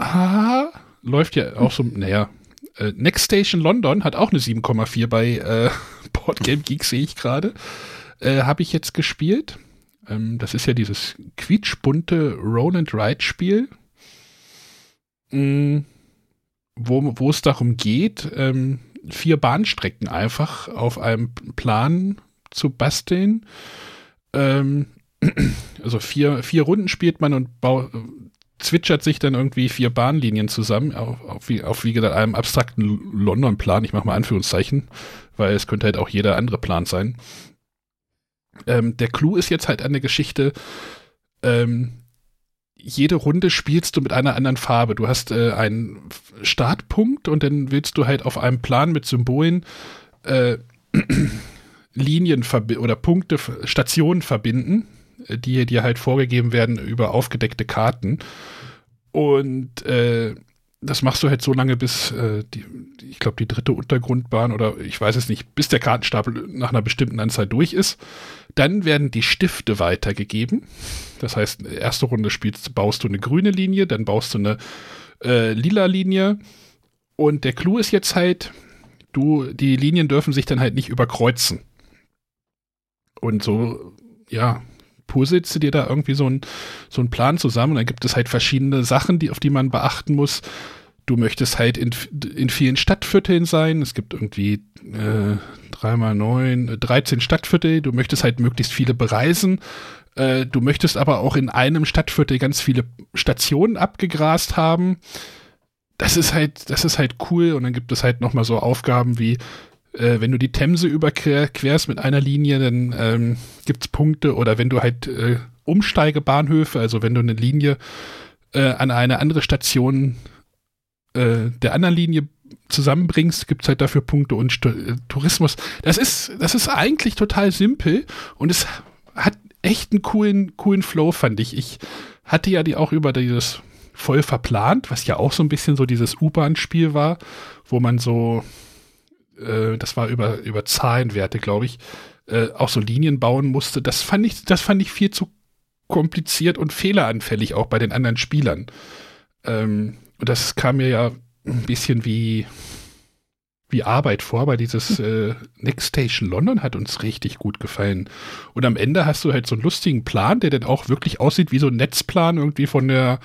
läuft ja auch so, naja, äh, Next Station London hat auch eine 7,4 bei äh, <laughs> Boardgame Geek, sehe ich gerade äh, habe ich jetzt gespielt. Ähm, das ist ja dieses quietschbunte Roll and Ride Spiel, mh, wo, wo es darum geht, ähm, vier Bahnstrecken einfach auf einem Plan zu basteln. Ähm, <clears throat> also vier, vier Runden spielt man und bau, zwitschert sich dann irgendwie vier Bahnlinien zusammen, auf, auf, wie, auf wie gesagt einem abstrakten London-Plan. Ich mache mal Anführungszeichen, weil es könnte halt auch jeder andere Plan sein. Ähm, der Clou ist jetzt halt an der Geschichte, ähm, jede Runde spielst du mit einer anderen Farbe. Du hast äh, einen Startpunkt und dann willst du halt auf einem Plan mit Symbolen äh, <clears throat> Linien oder Punkte, Stationen verbinden, äh, die dir halt vorgegeben werden über aufgedeckte Karten. Und äh, das machst du halt so lange, bis äh, die, ich glaube, die dritte Untergrundbahn oder ich weiß es nicht, bis der Kartenstapel nach einer bestimmten Anzahl durch ist. Dann werden die Stifte weitergegeben. Das heißt, erste Runde spielst, baust du eine grüne Linie, dann baust du eine äh, lila Linie. Und der Clou ist jetzt halt, du, die Linien dürfen sich dann halt nicht überkreuzen. Und so, ja, puzzelst du dir da irgendwie so einen so Plan zusammen. Und dann gibt es halt verschiedene Sachen, die, auf die man beachten muss. Du möchtest halt in, in vielen Stadtvierteln sein. Es gibt irgendwie äh, dreimal neun, 13 Stadtviertel. Du möchtest halt möglichst viele bereisen. Äh, du möchtest aber auch in einem Stadtviertel ganz viele Stationen abgegrast haben. Das ist halt, das ist halt cool. Und dann gibt es halt nochmal so Aufgaben wie, äh, wenn du die Themse überquerst mit einer Linie, dann ähm, gibt es Punkte. Oder wenn du halt äh, Umsteigebahnhöfe, also wenn du eine Linie äh, an eine andere Station äh, der anderen Linie zusammenbringst, gibt es halt dafür Punkte und St äh, Tourismus. Das ist, das ist eigentlich total simpel und es hat echt einen coolen, coolen Flow, fand ich. Ich hatte ja die auch über dieses voll verplant, was ja auch so ein bisschen so dieses U-Bahn-Spiel war, wo man so, äh, das war über, über Zahlenwerte, glaube ich, äh, auch so Linien bauen musste. Das fand ich, das fand ich viel zu kompliziert und fehleranfällig auch bei den anderen Spielern. Ähm, und das kam mir ja ein bisschen wie, wie Arbeit vor, aber dieses äh, Next Station London hat uns richtig gut gefallen. Und am Ende hast du halt so einen lustigen Plan, der dann auch wirklich aussieht wie so ein Netzplan irgendwie von der,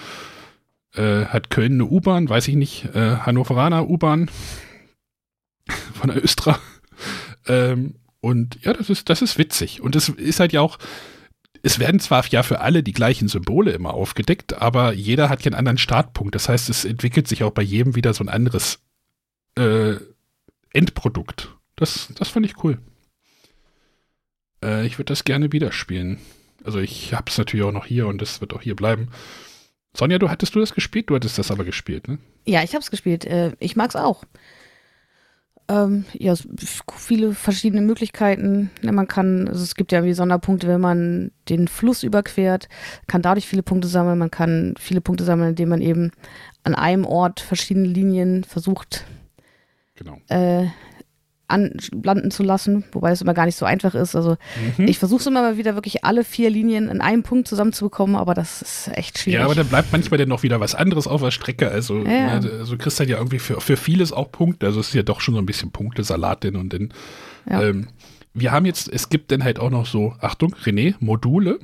äh, hat Köln eine U-Bahn, weiß ich nicht, äh, Hannoveraner U-Bahn <laughs> von der Östra. ähm, und ja, das ist, das ist witzig. Und es ist halt ja auch, es werden zwar ja für alle die gleichen Symbole immer aufgedeckt, aber jeder hat ja einen anderen Startpunkt. Das heißt, es entwickelt sich auch bei jedem wieder so ein anderes äh, Endprodukt. Das, das fand ich cool. Äh, ich würde das gerne wieder spielen. Also ich habe es natürlich auch noch hier und es wird auch hier bleiben. Sonja, du hattest du das gespielt? Du hattest das aber gespielt, ne? Ja, ich habe es gespielt. Äh, ich mag es auch. Ähm, ja, viele verschiedene Möglichkeiten. Man kann, also es gibt ja irgendwie Sonderpunkte, wenn man den Fluss überquert, kann dadurch viele Punkte sammeln. Man kann viele Punkte sammeln, indem man eben an einem Ort verschiedene Linien versucht Genau. äh, anlanden zu lassen, wobei es immer gar nicht so einfach ist. Also Mhm. ich versuche es immer mal wieder wirklich alle vier Linien in einem Punkt zusammenzubekommen, aber das ist echt schwierig. Ja, aber dann bleibt manchmal dann noch wieder was anderes auf der Strecke. Also, Ja, ja. also kriegst halt ja irgendwie für, für vieles auch Punkte. Also es ist ja doch schon so ein bisschen Punktesalat denn und denn. Ja. Ähm, wir haben jetzt, es gibt dann halt auch noch so, Achtung, René, Module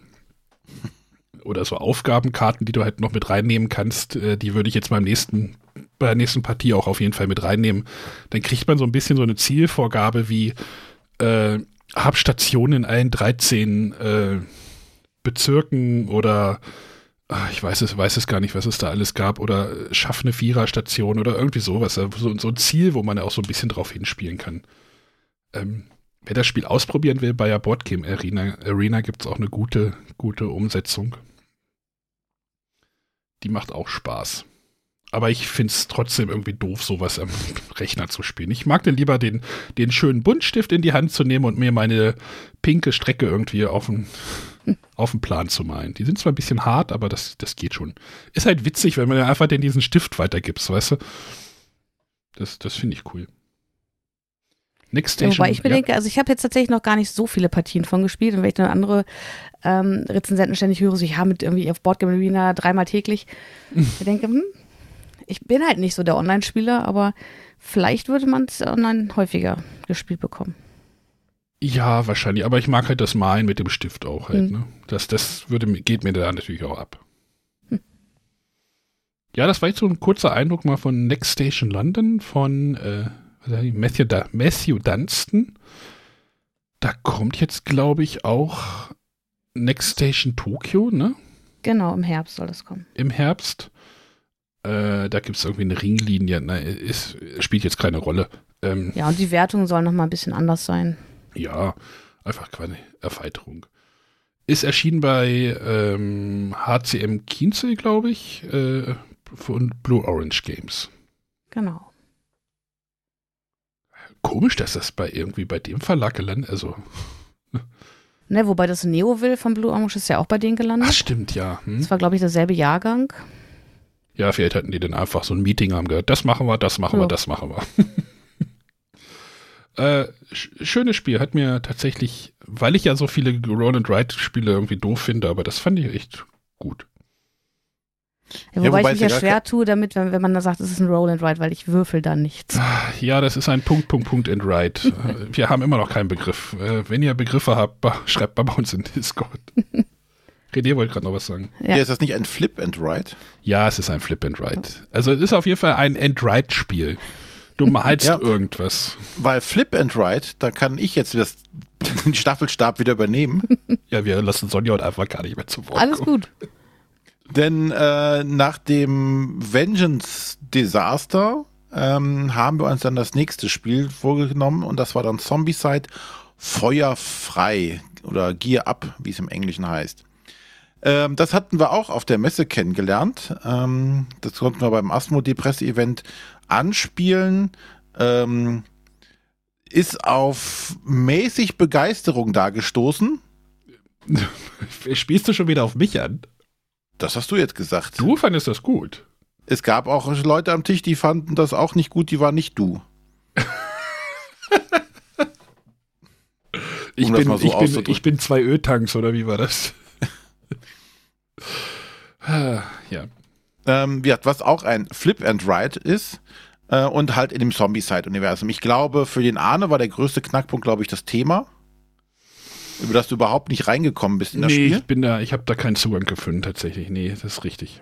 oder so Aufgabenkarten, die du halt noch mit reinnehmen kannst. Äh, die würde ich jetzt beim nächsten, bei der nächsten Partie auch auf jeden Fall mit reinnehmen. Dann kriegt man so ein bisschen so eine Zielvorgabe wie äh, hab Stationen in allen 13 äh, Bezirken oder ah, ich weiß es, weiß es gar nicht, was es da alles gab, oder äh, schaff eine Viererstation oder irgendwie sowas. So, so ein Ziel, wo man ja auch so ein bisschen drauf hinspielen kann. Ähm, wer das Spiel ausprobieren will, bei der Boardgame Arena, Arena gibt es auch eine gute, gute Umsetzung. Die macht auch Spaß. Aber ich finde es trotzdem irgendwie doof, sowas am <laughs> Rechner zu spielen. Ich mag dann lieber den, den schönen Buntstift in die Hand zu nehmen und mir meine pinke Strecke irgendwie auf den, <laughs> auf den Plan zu malen. Die sind zwar ein bisschen hart, aber das, das geht schon. Ist halt witzig, wenn man einfach den diesen Stift weitergibt, weißt du? Das, das finde ich cool. Next Ja, Station. wobei ich bedenke, also ich habe jetzt tatsächlich noch gar nicht so viele Partien von gespielt und wenn ich dann andere ähm, Rezensenten ständig höre, so ich habe mit irgendwie auf Boardgame Arena dreimal täglich, <laughs> ich denke, hm, ich bin halt nicht so der Online-Spieler, aber vielleicht würde man es online häufiger gespielt bekommen. Ja, ja, wahrscheinlich. Aber ich mag halt das Malen mit dem Stift auch halt. Hm. Ne? Das, das würde, mir- geht mir da natürlich auch ab. Hm. Ja, das war jetzt so ein kurzer Eindruck mal von Next Station London von äh, Matthew, da Matthew Dunstan. Da kommt jetzt, glaube ich, auch Next Station Tokyo, ne? Genau, im Herbst soll das kommen. Im Herbst. Äh, da gibt es irgendwie eine Ringlinie. Na, ist, spielt jetzt keine Rolle. Ähm, Ja, und die Wertungen sollen nochmal ein bisschen anders sein. Ja, einfach keine Erweiterung. Ist erschienen bei ähm, HCM Kienzel, glaube ich, äh, von Blue Orange Games. Genau. Komisch, dass das bei irgendwie bei dem Verlag gelandet Also, Ne, wobei das Neoville von Blue Orange ist ja auch bei denen gelandet. ach stimmt, ja. Hm? Das war, glaube ich, derselbe Jahrgang. Ja, vielleicht hatten die dann einfach so ein Meeting, haben gehört, das machen wir, das machen wir, Ja. das machen wir. <laughs> äh, sch schönes Spiel, hat mir tatsächlich, weil ich ja so viele Roll and Ride Spiele irgendwie doof finde, aber das fand ich echt gut. Ja, Ja, wobei, wobei ich es mich ja schwer tue damit, wenn, wenn man da sagt, es ist ein Roll and Ride, weil ich würfel da nichts. Ja, das ist ein Punkt, Punkt, Punkt and Write. <laughs> Äh, Wir haben immer noch keinen Begriff. Äh, Wenn ihr Begriffe habt, schreibt mal bei uns in Discord. <laughs> René wollte gerade noch was sagen. Ja. Ja. ist das nicht ein Flip and Ride? Ja, es ist ein Flip and Write. Also es ist auf jeden Fall ein And-Write-Spiel. Du <laughs> malst Ja. irgendwas. Weil Flip and Ride, da kann ich jetzt das, den Staffelstab wieder übernehmen. Ja, wir lassen Sonja und einfach gar nicht mehr zu Wort Alles kommen. gut. Denn äh, nach dem Vengeance Disaster ähm, haben wir uns dann das nächste Spiel vorgenommen und das war dann Zombicide Feuerfrei oder Gear Up, wie es im Englischen heißt. Ähm, das hatten wir auch auf der Messe kennengelernt. Ähm, das konnten wir beim Asmodee Presse-Event anspielen. Ähm, ist auf mäßig Begeisterung da gestoßen. <laughs> Spielst du schon wieder auf mich an? Das hast du jetzt gesagt. Du fandest das gut. Es gab auch Leute am Tisch, die fanden das auch nicht gut, die waren nicht du. <laughs> Ich, Um bin, so ich, bin, ich bin zwei Öltanks, oder wie war das? <laughs> Ja. Ähm, ja, was auch ein Flip and Ride ist, Äh, und halt in dem Zombie-Side-Universum. Ich glaube, für den Arne war der größte Knackpunkt, glaube ich, das Thema, über das du überhaupt nicht reingekommen bist in das nee, Spiel. ich bin da, ich habe da keinen Zugang gefunden tatsächlich. Nee, das ist richtig.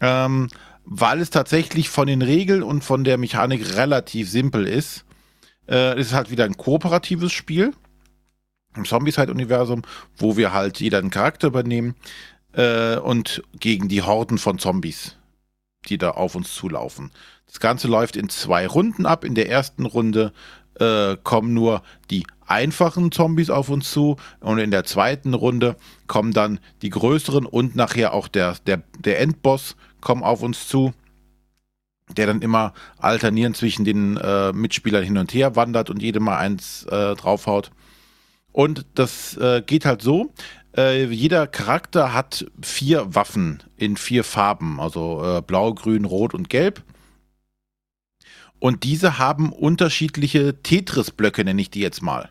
Ähm, weil es tatsächlich von den Regeln und von der Mechanik relativ simpel ist. Äh, es ist halt wieder ein kooperatives Spiel im Zombieside-Universum, wo wir halt jeder einen Charakter übernehmen äh, und gegen die Horden von Zombies, die da auf uns zulaufen. Das Ganze läuft in zwei Runden ab. In der ersten Runde äh, kommen nur die einfachen Zombies auf uns zu und in der zweiten Runde kommen dann die größeren und nachher auch der, der, der Endboss kommen auf uns zu, der dann immer alternierend zwischen den äh, Mitspielern hin und her wandert und jedem mal eins äh, draufhaut. Und das äh, geht halt so. Äh, jeder Charakter hat vier Waffen in vier Farben, also äh, blau, grün, rot und gelb. Und diese haben unterschiedliche Tetris-Blöcke, nenne ich die jetzt mal.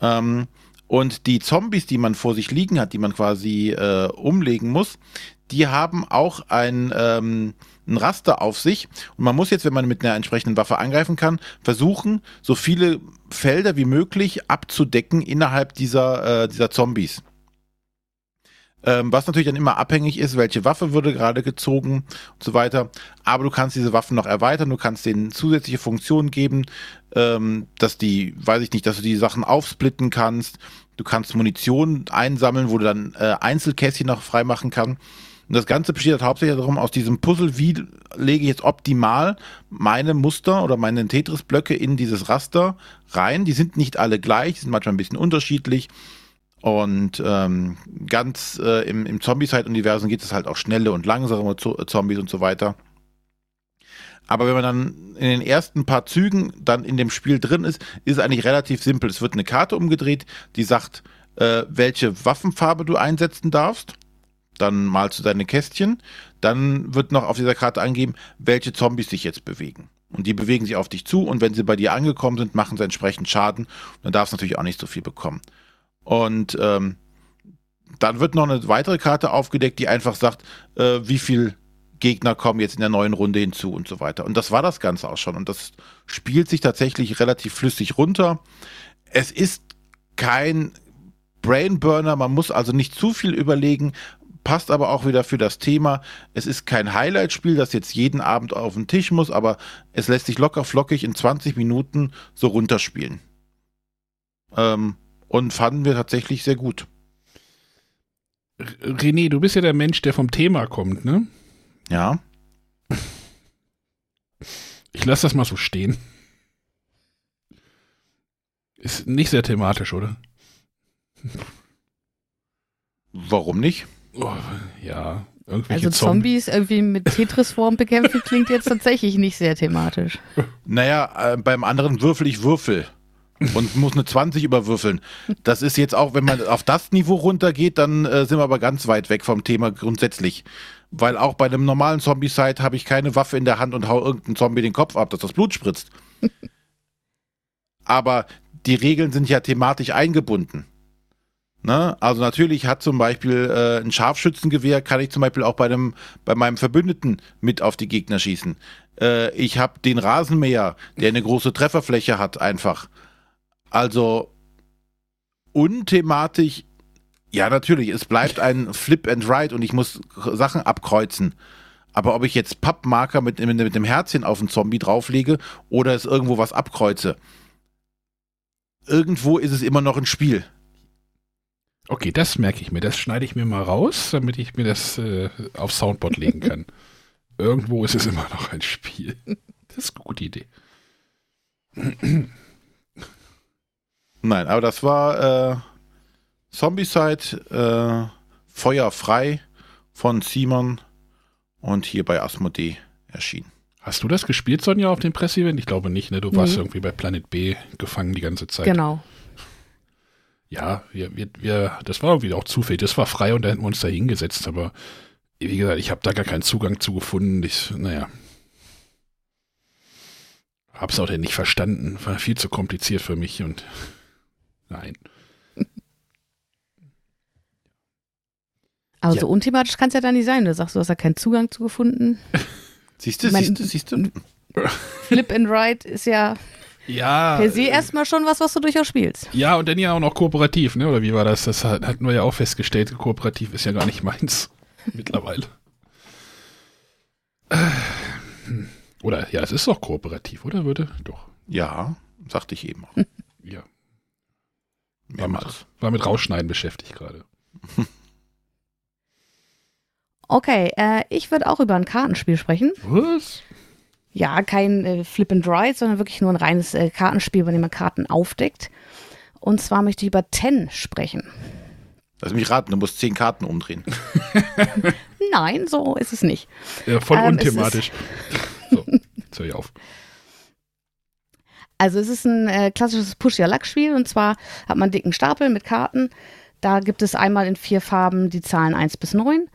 Ähm, und die Zombies, die man vor sich liegen hat, die man quasi äh, umlegen muss, die haben auch ein, ähm, ein Raster auf sich. Und man muss jetzt, wenn man mit einer entsprechenden Waffe angreifen kann, versuchen, so viele Felder wie möglich abzudecken innerhalb dieser, äh, dieser Zombies. Ähm, was natürlich dann immer abhängig ist, welche Waffe würde gerade gezogen und so weiter. Aber du kannst diese Waffen noch erweitern, du kannst denen zusätzliche Funktionen geben, ähm, dass die, weiß ich nicht, dass du die Sachen aufsplitten kannst. Du kannst Munition einsammeln, wo du dann äh, Einzelkästchen noch freimachen kannst. Und das Ganze besteht halt hauptsächlich darum, aus diesem Puzzle, wie lege ich jetzt optimal meine Muster oder meine Tetris-Blöcke in dieses Raster rein. Die sind nicht alle gleich, sind manchmal ein bisschen unterschiedlich. Und ähm, ganz äh, im, im Zombie-Side-Universum geht es halt auch schnelle und langsame Zombies und so weiter. Aber wenn man dann in den ersten paar Zügen dann in dem Spiel drin ist, ist es eigentlich relativ simpel. Es wird eine Karte umgedreht, die sagt, äh, welche Waffenfarbe du einsetzen darfst dann malst du deine Kästchen, dann wird noch auf dieser Karte angegeben, welche Zombies sich jetzt bewegen. Und die bewegen sich auf dich zu und wenn sie bei dir angekommen sind, machen sie entsprechend Schaden. Und dann darfst du natürlich auch nicht so viel bekommen. Und ähm, dann wird noch eine weitere Karte aufgedeckt, die einfach sagt, äh, wie viel Gegner kommen jetzt in der neuen Runde hinzu und so weiter. Und das war das Ganze auch schon. Und das spielt sich tatsächlich relativ flüssig runter. Es ist kein Brainburner, man muss also nicht zu viel überlegen, passt aber auch wieder für das Thema. Es ist kein Highlight-Spiel, das jetzt jeden Abend auf den Tisch muss, aber es lässt sich locker flockig in 20 Minuten so runterspielen. Ähm, und fanden wir tatsächlich sehr gut. René, du bist ja der Mensch, der vom Thema kommt, ne? Ja. Ich lasse das mal so stehen. Ist nicht sehr thematisch, oder? Warum nicht? Oh, ja, also Zombies irgendwie mit Tetris-Form bekämpfen klingt jetzt tatsächlich nicht sehr thematisch. Naja, äh, beim anderen würfel ich Würfel und muss eine 20 überwürfeln. Das ist jetzt auch, wenn man auf das Niveau runtergeht, dann äh, sind wir aber ganz weit weg vom Thema grundsätzlich. Weil auch bei einem normalen Zombie-Side habe ich keine Waffe in der Hand und hau irgendeinen Zombie den Kopf ab, dass das Blut spritzt. <laughs> aber die Regeln sind ja thematisch eingebunden. Ne? Also natürlich hat zum Beispiel äh, ein Scharfschützengewehr, kann ich zum Beispiel auch bei, dem, bei meinem Verbündeten mit auf die Gegner schießen. Äh, ich habe den Rasenmäher, der eine große Trefferfläche hat, einfach. Also unthematisch, ja natürlich, es bleibt ein Flip and Ride und ich muss Sachen abkreuzen. Aber ob ich jetzt Pappmarker mit, mit, mit dem Herzchen auf einen Zombie drauflege oder es irgendwo was abkreuze, irgendwo ist es immer noch ein Spiel. Okay, das merke ich mir. Das schneide ich mir mal raus, damit ich mir das äh, auf Soundboard legen kann. <laughs> Irgendwo ist es immer noch ein Spiel. <laughs> Das ist eine gute Idee. Nein, aber das war äh, Zombicide äh, Feuerfrei von Simon und hier bei Asmodee erschienen. Hast du das gespielt, Sonja, auf dem Presseevent? Ich glaube nicht, ne? Du warst mhm. irgendwie bei Planet B gefangen die ganze Zeit. Genau ja, wir, wir, wir, das war irgendwie auch zufällig. Das war frei und da hätten wir uns da hingesetzt, aber wie gesagt, ich habe da gar keinen Zugang zu gefunden. Ich, naja. Hab's auch denn nicht verstanden. War viel zu kompliziert für mich und nein. Aber ja. so unthematisch kann es ja da nicht sein. Du sagst, du hast da keinen Zugang zu gefunden. Siehst du, siehst du, siehst du? <laughs> Flip and Ride ist ja Ja. per se erstmal schon was, was du durchaus spielst. Ja, und dann ja auch noch kooperativ, ne? Oder wie war das? Das hat- hatten wir ja auch festgestellt. Kooperativ ist ja gar nicht meins. <laughs> Mittlerweile. Oder, ja, es ist doch kooperativ, oder? Würde? Doch. Ja, sagte ich eben auch. Ja. War Mehrmals. mit, war mit Rausschneiden beschäftigt gerade. <laughs> Okay, äh, ich würde auch über ein Kartenspiel sprechen. Was? Ja, kein äh, Flip and Ride, sondern wirklich nur ein reines äh, Kartenspiel, bei dem man Karten aufdeckt. Und zwar möchte ich über Ten sprechen. Lass mich raten, du musst zehn Karten umdrehen. <laughs> Nein, so ist es nicht. Ja, voll Ähm, unthematisch. So, jetzt hör ich auf. Also es ist ein äh, klassisches Push-Your-Luck-Spiel und zwar hat man einen dicken Stapel mit Karten. Da gibt es einmal in vier Farben die Zahlen 1 bis 9.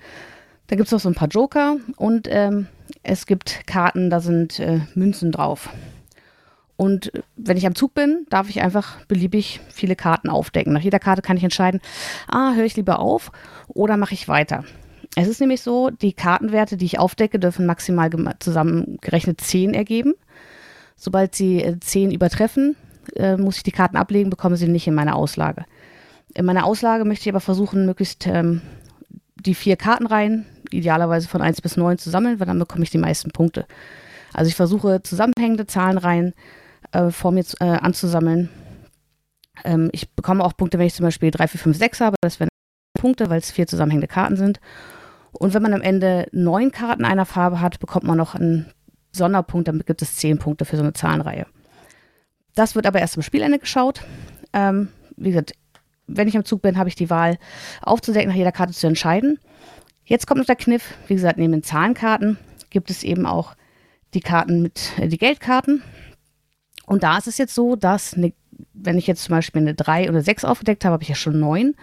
Da gibt es noch so ein paar Joker und ähm, es gibt Karten, da sind äh, Münzen drauf. Und äh, wenn ich am Zug bin, darf ich einfach beliebig viele Karten aufdecken. Nach jeder Karte kann ich entscheiden, ah, höre ich lieber auf oder mache ich weiter. Es ist nämlich so, die Kartenwerte, die ich aufdecke, dürfen maximal zusammengerechnet 10 ergeben. Sobald sie äh, 10 übertreffen, äh, muss ich die Karten ablegen, bekomme sie nicht in meine Auslage. In meiner Auslage möchte ich aber versuchen, möglichst ähm, die vier Kartenreihen, idealerweise von 1 bis 9, zu sammeln, weil dann bekomme ich die meisten Punkte. Also ich versuche zusammenhängende Zahlenreihen äh, vor mir äh, anzusammeln. Ähm, ich bekomme auch Punkte, wenn ich zum Beispiel 3, 4, 5, 6 habe. Das wären Punkte, weil es vier zusammenhängende Karten sind. Und wenn man am Ende neun Karten einer Farbe hat, bekommt man noch einen Sonderpunkt, damit gibt es zehn Punkte für so eine Zahlenreihe. Das wird aber erst am Spielende geschaut. Ähm, wie gesagt, wenn ich am Zug bin, habe ich die Wahl aufzudecken, nach jeder Karte zu entscheiden. Jetzt kommt noch der Kniff. Wie gesagt, neben den Zahlenkarten gibt es eben auch die Karten mit, äh, die Geldkarten. Und da ist es jetzt so, dass, eine, wenn ich jetzt zum Beispiel eine 3 oder 6 aufgedeckt habe, habe ich ja schon 9.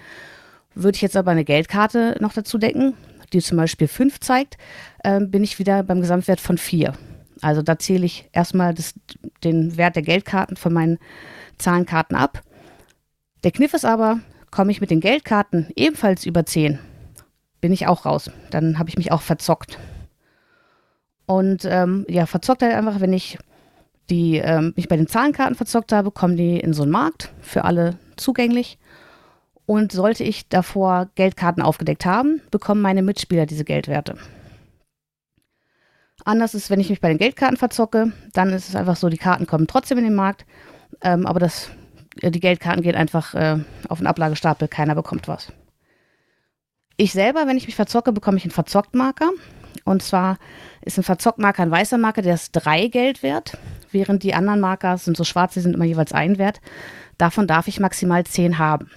Würde ich jetzt aber eine Geldkarte noch dazu decken, die zum Beispiel 5 zeigt, ähm, bin ich wieder beim Gesamtwert von 4. Also da zähle ich erstmal das, den Wert der Geldkarten von meinen Zahlenkarten ab. Der Kniff ist aber, komme ich mit den Geldkarten ebenfalls über 10, bin ich auch raus. Dann habe ich mich auch verzockt. Und ähm, ja, verzockt halt einfach, wenn ich die ähm, mich bei den Zahlenkarten verzockt habe, kommen die in so einen Markt für alle zugänglich. Und sollte ich davor Geldkarten aufgedeckt haben, bekommen meine Mitspieler diese Geldwerte. Anders ist, wenn ich mich bei den Geldkarten verzocke, dann ist es einfach so, die Karten kommen trotzdem in den Markt, ähm, aber das, äh, die Geldkarten gehen einfach äh, auf den Ablagestapel, keiner bekommt was. Ich selber, wenn ich mich verzocke, bekomme ich einen Verzocktmarker. Und zwar ist ein Verzocktmarker ein weißer Marker, der ist drei Geld wert, während die anderen Marker sind so schwarz, die sind immer jeweils ein Wert. Davon darf ich maximal zehn haben.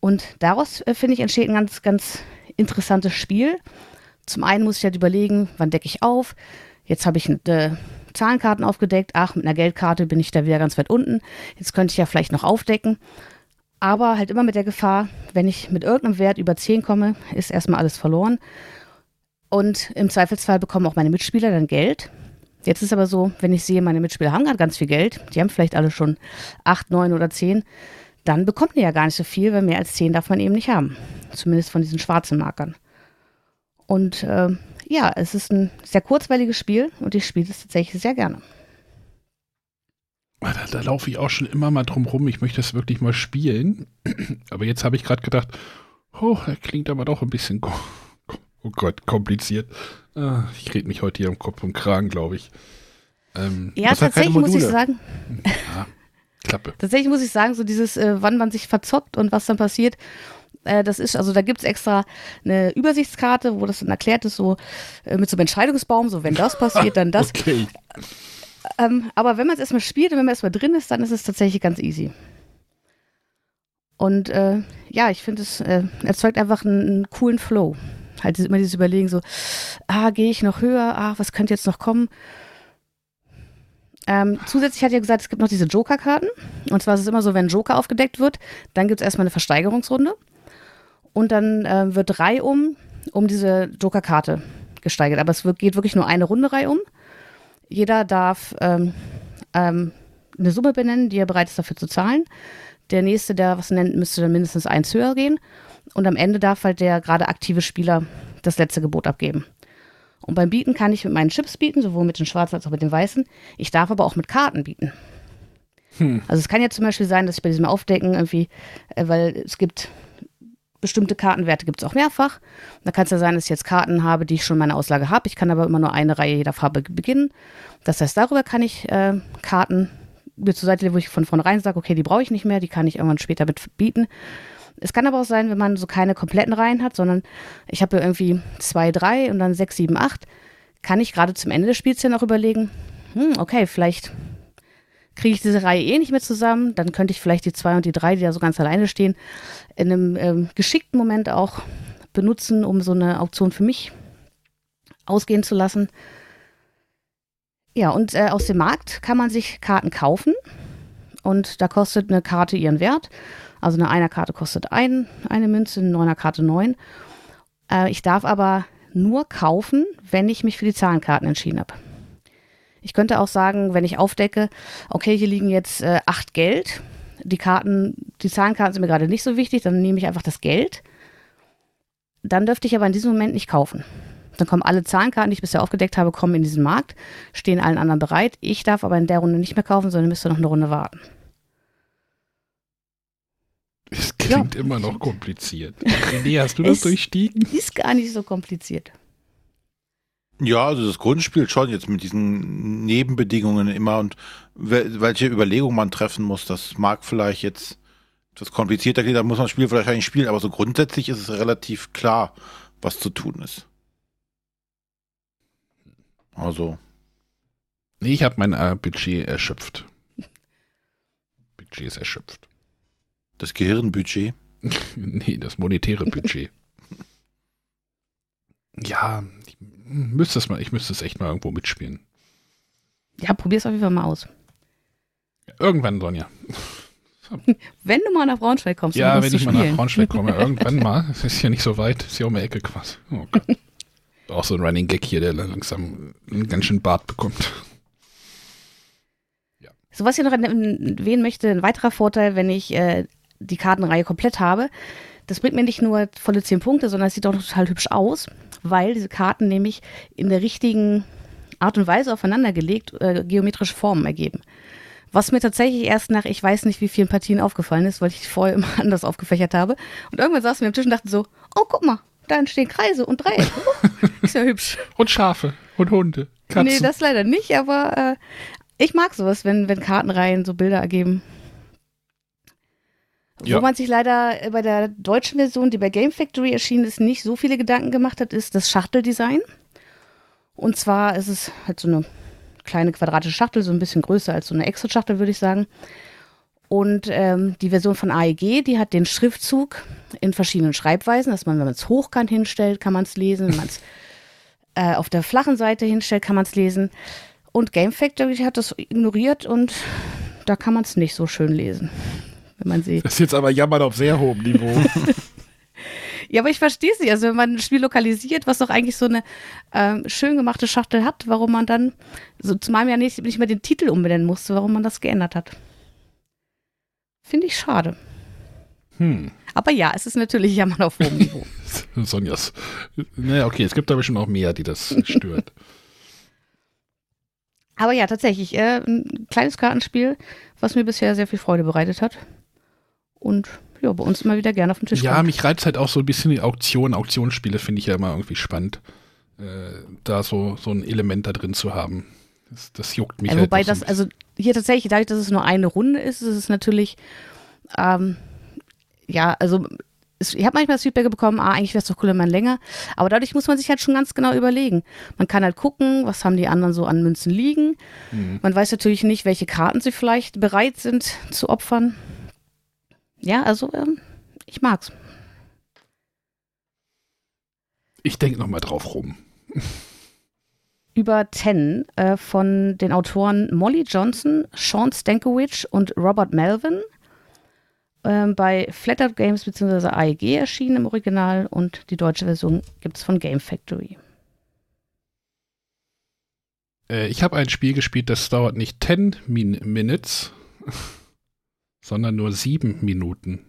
Und daraus, äh, finde ich, entsteht ein ganz, ganz interessantes Spiel. Zum einen muss ich halt überlegen, wann decke ich auf. Jetzt habe ich äh, Zahlenkarten aufgedeckt. Ach, mit einer Geldkarte bin ich da wieder ganz weit unten. Jetzt könnte ich ja vielleicht noch aufdecken. Aber halt immer mit der Gefahr, wenn ich mit irgendeinem Wert über 10 komme, ist erstmal alles verloren. Und im Zweifelsfall bekommen auch meine Mitspieler dann Geld. Jetzt ist aber so, wenn ich sehe, meine Mitspieler haben gerade ganz viel Geld, die haben vielleicht alle schon 8, 9 oder 10, dann bekommt ihr ja gar nicht so viel, weil mehr als 10 darf man eben nicht haben. Zumindest von diesen schwarzen Markern. Und äh, ja, es ist ein sehr kurzweiliges Spiel und ich spiele es tatsächlich sehr gerne. Ah, Da, da laufe ich auch schon immer mal drum rum. Ich möchte das wirklich mal spielen. <clears throat> Aber jetzt habe ich gerade gedacht, oh, das klingt aber doch ein bisschen, oh Gott, kompliziert. Ah, ich rede mich heute hier im Kopf und Kragen, glaube ich. Ähm, Ja, tatsächlich muss ich sagen, ja, Klappe. <laughs> tatsächlich muss ich sagen, so dieses, äh, wann man sich verzockt und was dann passiert, äh, das ist, also da gibt es extra eine Übersichtskarte, wo das dann erklärt ist, so äh, mit so einem Entscheidungsbaum, so wenn das passiert, dann das. <laughs> Okay. Ähm, aber wenn man es erstmal spielt und wenn man erstmal drin ist, dann ist es tatsächlich ganz easy. Und äh, ja, ich finde, es äh, erzeugt einfach einen, einen coolen Flow. Halt immer dieses Überlegen, so, ah, gehe ich noch höher, ah, was könnte jetzt noch kommen? Ähm, zusätzlich hat er gesagt, es gibt noch diese Joker-Karten. Und zwar ist es immer so, wenn ein Joker aufgedeckt wird, dann gibt es erstmal eine Versteigerungsrunde. Und dann äh, wird reihum um diese Joker-Karte gesteigert. Aber es wird, geht wirklich nur eine Runde reihum. Jeder darf ähm, ähm, eine Summe benennen, die er bereit ist dafür zu zahlen. Der nächste, der was nennt, müsste dann mindestens eins höher gehen. Und am Ende darf halt der gerade aktive Spieler das letzte Gebot abgeben. Und beim Bieten kann ich mit meinen Chips bieten, sowohl mit den schwarzen als auch mit den weißen. Ich darf aber auch mit Karten bieten. Hm. Also es kann ja zum Beispiel sein, dass ich bei diesem Aufdecken irgendwie, äh, weil es gibt bestimmte Kartenwerte gibt es auch mehrfach. Da kann es ja sein, dass ich jetzt Karten habe, die ich schon in meiner Auslage habe. Ich kann aber immer nur eine Reihe jeder Farbe beginnen. Das heißt, darüber kann ich äh, Karten mir zur Seite, wo ich von vornherein sage, okay, die brauche ich nicht mehr, die kann ich irgendwann später mit bieten. Es kann aber auch sein, wenn man so keine kompletten Reihen hat, sondern ich habe irgendwie zwei, drei und dann sechs, sieben, acht, kann ich gerade zum Ende des Spiels ja noch überlegen, hm, okay, vielleicht kriege ich diese Reihe eh nicht mehr zusammen, dann könnte ich vielleicht die zwei und die drei, die da so ganz alleine stehen, in einem ähm, geschickten Moment auch benutzen, um so eine Auktion für mich ausgehen zu lassen. Ja, und äh, aus dem Markt kann man sich Karten kaufen und da kostet eine Karte ihren Wert. Also eine Einer-Karte kostet ein, eine Münze, eine Neuner-Karte neun. Äh, ich darf aber nur kaufen, wenn ich mich für die Zahlenkarten entschieden habe. Ich könnte auch sagen, wenn ich aufdecke, okay, hier liegen jetzt äh, acht Geld. Die Karten, die Zahlenkarten sind mir gerade nicht so wichtig, dann nehme ich einfach das Geld. Dann dürfte ich aber in diesem Moment nicht kaufen. Dann kommen alle Zahlenkarten, die ich bisher aufgedeckt habe, kommen in diesen Markt, stehen allen anderen bereit. Ich darf aber in der Runde nicht mehr kaufen, sondern müsste noch eine Runde warten. Es klingt ja. immer noch kompliziert. René, hast du das durchstiegen? Ist gar nicht so kompliziert. Ja, also das Grundspiel schon jetzt mit diesen Nebenbedingungen immer und welche Überlegungen man treffen muss, das mag vielleicht jetzt das komplizierter klingen, da muss man das Spiel vielleicht eigentlich spielen, aber so grundsätzlich ist es relativ klar, was zu tun ist. Also. Nee, ich habe mein äh, Budget erschöpft. Budget ist erschöpft. Das Gehirnbudget? <laughs> nee, das monetäre Budget. <laughs> ja, ich müsste es mal, ich müsste es echt mal irgendwo mitspielen. Ja, probier's auf jeden Fall mal aus. Irgendwann, Sonja. <laughs> Wenn du mal nach Braunschweig kommst, ja, wenn ich mal nach Braunschweig komme, <laughs> irgendwann mal. Es ist ja nicht so weit, ist ja um die Ecke quasi. Oh auch so ein Running Gag hier, der langsam einen ganz schön Bart bekommt. Ja. So, was ich noch erwähnen möchte, ein weiterer Vorteil, wenn ich äh, die Kartenreihe komplett habe, das bringt mir nicht nur volle 10 Punkte, sondern es sieht auch total hübsch aus, weil diese Karten nämlich in der richtigen Art und Weise aufeinandergelegt äh, geometrische Formen ergeben. Was mir tatsächlich erst nach, ich weiß nicht wie vielen Partien aufgefallen ist, weil ich vorher <laughs> immer anders aufgefächert habe. Und irgendwann saßen wir am Tisch und dachten so, oh, guck mal, da entstehen Kreise und Dreiecke. <laughs> ist ja hübsch. Und Schafe und Hunde. Katzen. Nee, das leider nicht, aber äh, ich mag sowas, wenn, wenn Kartenreihen so Bilder ergeben. Ja. Wo man sich leider bei der deutschen Version, die bei Game Factory erschienen ist, nicht so viele Gedanken gemacht hat, ist das Schachteldesign. Und zwar ist es halt so eine kleine quadratische Schachtel, so ein bisschen größer als so eine Extra-Schachtel, würde ich sagen. Und ähm, die Version von AEG, die hat den Schriftzug in verschiedenen Schreibweisen, dass man, wenn man es hochkant hinstellt, kann man es lesen. Wenn man es <laughs> äh, auf der flachen Seite hinstellt, kann man es lesen. Und Game Factory hat das ignoriert und da kann man es nicht so schön lesen, wenn man sieht. Das ist jetzt aber jammern auf sehr hohem Niveau. <laughs> ja, aber ich verstehe es nicht. Also wenn man ein Spiel lokalisiert, was doch eigentlich so eine ähm, schön gemachte Schachtel hat, warum man dann, so zumal man ja nicht, nicht mehr den Titel umbenennen musste, warum man das geändert hat. Finde ich schade. Hm. Aber ja, es ist natürlich Jammern auf hohem Niveau. <laughs> Sonjas. Naja, okay, es gibt aber schon auch mehr, die das stört. <laughs> aber ja, tatsächlich, äh, ein kleines Kartenspiel, was mir bisher sehr viel Freude bereitet hat. Und ja, bei uns immer wieder gerne auf dem Tisch. Ja, kommt. mich reizt halt auch so ein bisschen die Auktion. Auktionsspiele finde ich ja immer irgendwie spannend, äh, da so, so ein Element da drin zu haben. Das, das juckt mich. Ja, halt wobei das, also hier tatsächlich, dadurch, dass es nur eine Runde ist, ist es natürlich, ähm, ja, also ich habe manchmal das Feedback bekommen, ah, eigentlich wäre es doch cooler, man länger. Aber dadurch muss man sich halt schon ganz genau überlegen. Man kann halt gucken, was haben die anderen so an Münzen liegen. Mhm. Man weiß natürlich nicht, welche Karten sie vielleicht bereit sind zu opfern. Ja, also ähm, ich mag's. Ich denke nochmal drauf rum über Ten äh, von den Autoren Molly Johnson, Sean Stankiewicz und Robert Melvin. Ähm, bei Flatter Games bzw. AEG erschienen im Original und die deutsche Version gibt es von Game Factory. Äh, ich habe ein Spiel gespielt, das dauert nicht 10 Min Minutes, sondern nur 7 Minuten.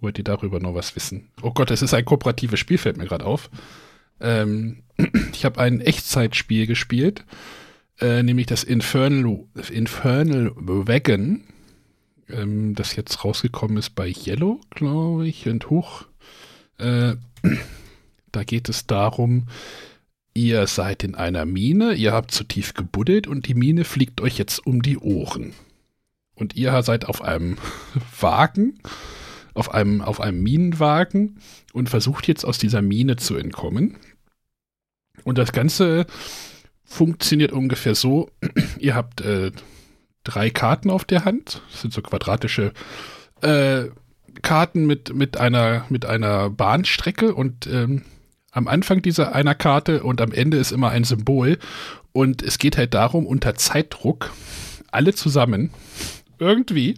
Wollt ihr darüber noch was wissen? Oh Gott, es ist ein kooperatives Spiel, fällt mir gerade auf. Ähm, <clears throat> ich habe ein Echtzeitspiel gespielt, äh, nämlich das Infernal, Infernal Wagon, ähm, das jetzt rausgekommen ist bei Yellow, glaube ich, und hoch. Äh, <clears throat> da geht es darum, ihr seid in einer Mine, ihr habt zu tief gebuddelt und die Mine fliegt euch jetzt um die Ohren. Und ihr seid auf einem <laughs> Wagen, auf einem, auf einem Minenwagen und versucht jetzt aus dieser Mine zu entkommen. Und das Ganze funktioniert ungefähr so, <clears throat> ihr habt äh, drei Karten auf der Hand, das sind so quadratische äh, Karten mit, mit, einer, mit einer Bahnstrecke. Und ähm, am Anfang dieser einer Karte und am Ende ist immer ein Symbol. Und es geht halt darum, unter Zeitdruck alle zusammen irgendwie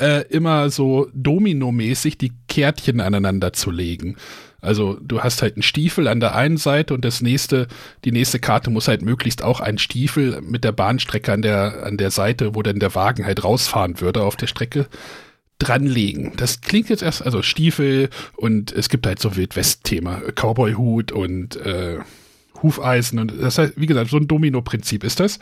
äh, immer so dominomäßig die Kärtchen aneinander zu legen. Also du hast halt einen Stiefel an der einen Seite und das nächste, die nächste Karte muss halt möglichst auch einen Stiefel mit der Bahnstrecke an der, an der Seite, wo dann der Wagen halt rausfahren würde auf der Strecke, dranlegen. Das klingt jetzt erst, also Stiefel und es gibt halt so Wildwest-Thema, Cowboy-Hut und äh, Hufeisen und das heißt, wie gesagt, so ein Domino-Prinzip ist das.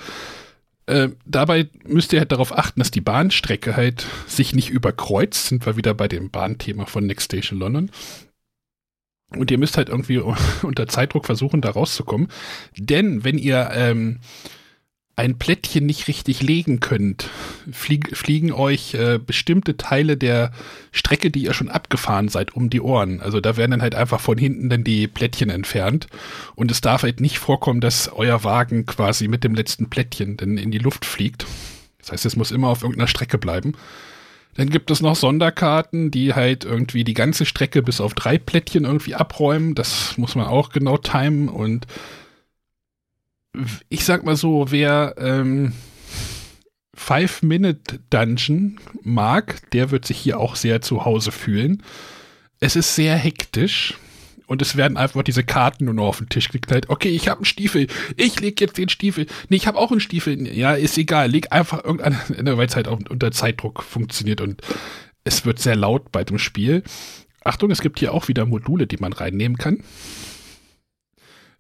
Äh, dabei müsst ihr halt darauf achten, dass die Bahnstrecke halt sich nicht überkreuzt. Sind wir wieder bei dem Bahnthema von Next Station London. Und ihr müsst halt irgendwie <laughs> unter Zeitdruck versuchen, da rauszukommen. Denn wenn ihr ähm, ein Plättchen nicht richtig legen könnt, flieg, fliegen euch äh, bestimmte Teile der Strecke, die ihr schon abgefahren seid, um die Ohren. Also da werden dann halt einfach von hinten dann die Plättchen entfernt. Und es darf halt nicht vorkommen, dass euer Wagen quasi mit dem letzten Plättchen dann in die Luft fliegt. Das heißt, es muss immer auf irgendeiner Strecke bleiben. Dann gibt es noch Sonderkarten, die halt irgendwie die ganze Strecke bis auf drei Plättchen irgendwie abräumen. Das muss man auch genau timen. Und ich sag mal so, wer ähm, Five-Minute-Dungeon mag, der wird sich hier auch sehr zu Hause fühlen. Es ist sehr hektisch und es werden einfach diese Karten nur noch auf den Tisch geknallt. Okay, ich habe einen Stiefel. Ich leg jetzt den Stiefel. Nee, ich habe auch einen Stiefel. Ja, ist egal. Leg einfach irgendeine, <laughs> weil es halt auch unter Zeitdruck funktioniert und es wird sehr laut bei dem Spiel. Achtung, es gibt hier auch wieder Module, die man reinnehmen kann.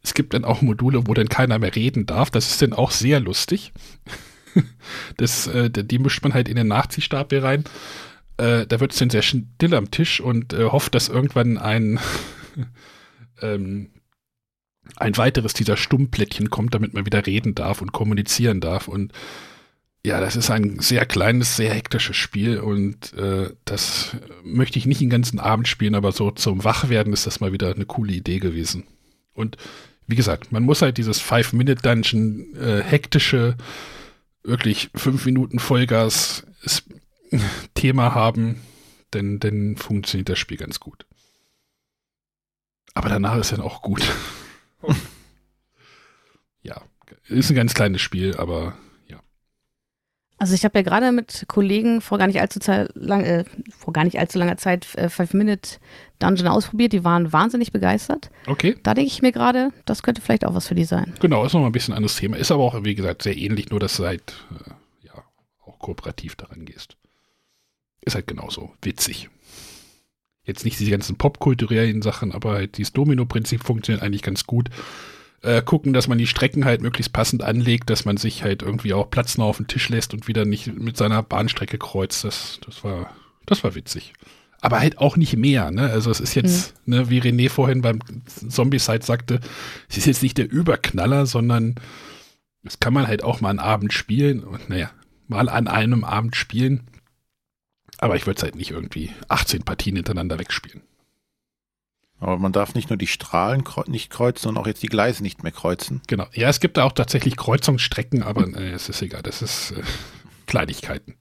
Es gibt dann auch Module, wo dann keiner mehr reden darf. Das ist dann auch sehr lustig. <laughs> Das, äh, die mischt man halt in den Nachziehstab hier rein. Äh, da wird es dann sehr still am Tisch und äh, hofft, dass irgendwann ein <laughs> ähm, ein weiteres dieser Stummplättchen kommt, damit man wieder reden darf und kommunizieren darf. Und ja, das ist ein sehr kleines, sehr hektisches Spiel und äh, das möchte ich nicht den ganzen Abend spielen, aber so zum Wachwerden ist das mal wieder eine coole Idee gewesen. Und wie gesagt, man muss halt dieses Five-Minute-Dungeon äh, hektische, wirklich fünf Minuten Vollgas <laughs> Thema haben, denn dann funktioniert das Spiel ganz gut. Aber danach ist dann auch gut. <laughs> ja, ist ein ganz kleines Spiel, aber. Also ich habe ja gerade mit Kollegen vor gar nicht allzu lang, äh, vor gar nicht allzu langer Zeit äh, Five Minute Dungeon ausprobiert. Die waren wahnsinnig begeistert. Okay. Da denke ich mir gerade, das könnte vielleicht auch was für die sein. Genau, ist nochmal ein bisschen ein anderes Thema. Ist aber auch, wie gesagt, sehr ähnlich, nur dass du halt äh, ja, auch kooperativ daran gehst. Ist halt genauso witzig jetzt nicht diese ganzen popkulturellen Sachen, aber halt dieses Domino-Prinzip funktioniert eigentlich ganz gut. Äh, gucken, dass man die Strecken halt möglichst passend anlegt, dass man sich halt irgendwie auch Platz noch auf den Tisch lässt und wieder nicht mit seiner Bahnstrecke kreuzt. Das, das war, das war witzig. Aber halt auch nicht mehr, ne? Also es ist jetzt, mhm. ne, wie René vorhin beim Zombie-Side sagte, es ist jetzt nicht der Überknaller, sondern das kann man halt auch mal einen Abend spielen und naja, mal an einem Abend spielen. Aber ich würde es halt nicht irgendwie 18 Partien hintereinander wegspielen. Aber man darf nicht nur die Strahlen nicht kreuzen, sondern auch jetzt die Gleise nicht mehr kreuzen. Genau. Ja, es gibt da auch tatsächlich Kreuzungsstrecken, aber äh, es ist egal. Das ist äh, <laughs> Kleinigkeiten.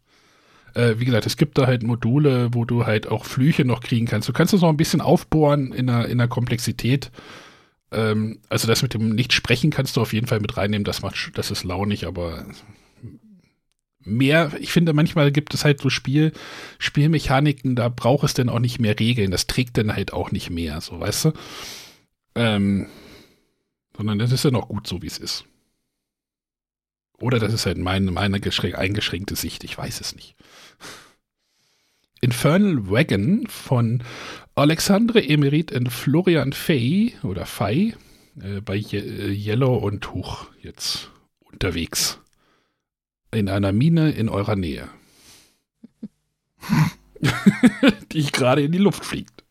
Äh, wie gesagt, es gibt da halt Module, wo du halt auch Flüche noch kriegen kannst. Du kannst das noch ein bisschen aufbohren in der, in der Komplexität. Ähm, also das mit dem Nicht-Sprechen kannst du auf jeden Fall mit reinnehmen. Das macht, das ist launig, aber mehr, ich finde, manchmal gibt es halt so Spiel, Spielmechaniken, da braucht es dann auch nicht mehr Regeln. Das trägt dann halt auch nicht mehr, so weißt du. Ähm, sondern das ist dann auch gut so, wie es ist. Oder das ist halt meine, meine eingeschränkte Sicht, ich weiß es nicht. <laughs> Infernal Wagon von Alexandre Emerit und Florian Fay oder Fay äh, bei Ye äh, Yellow und Huch jetzt unterwegs. In einer Mine in eurer Nähe. <laughs> <laughs> die gerade in die Luft fliegt.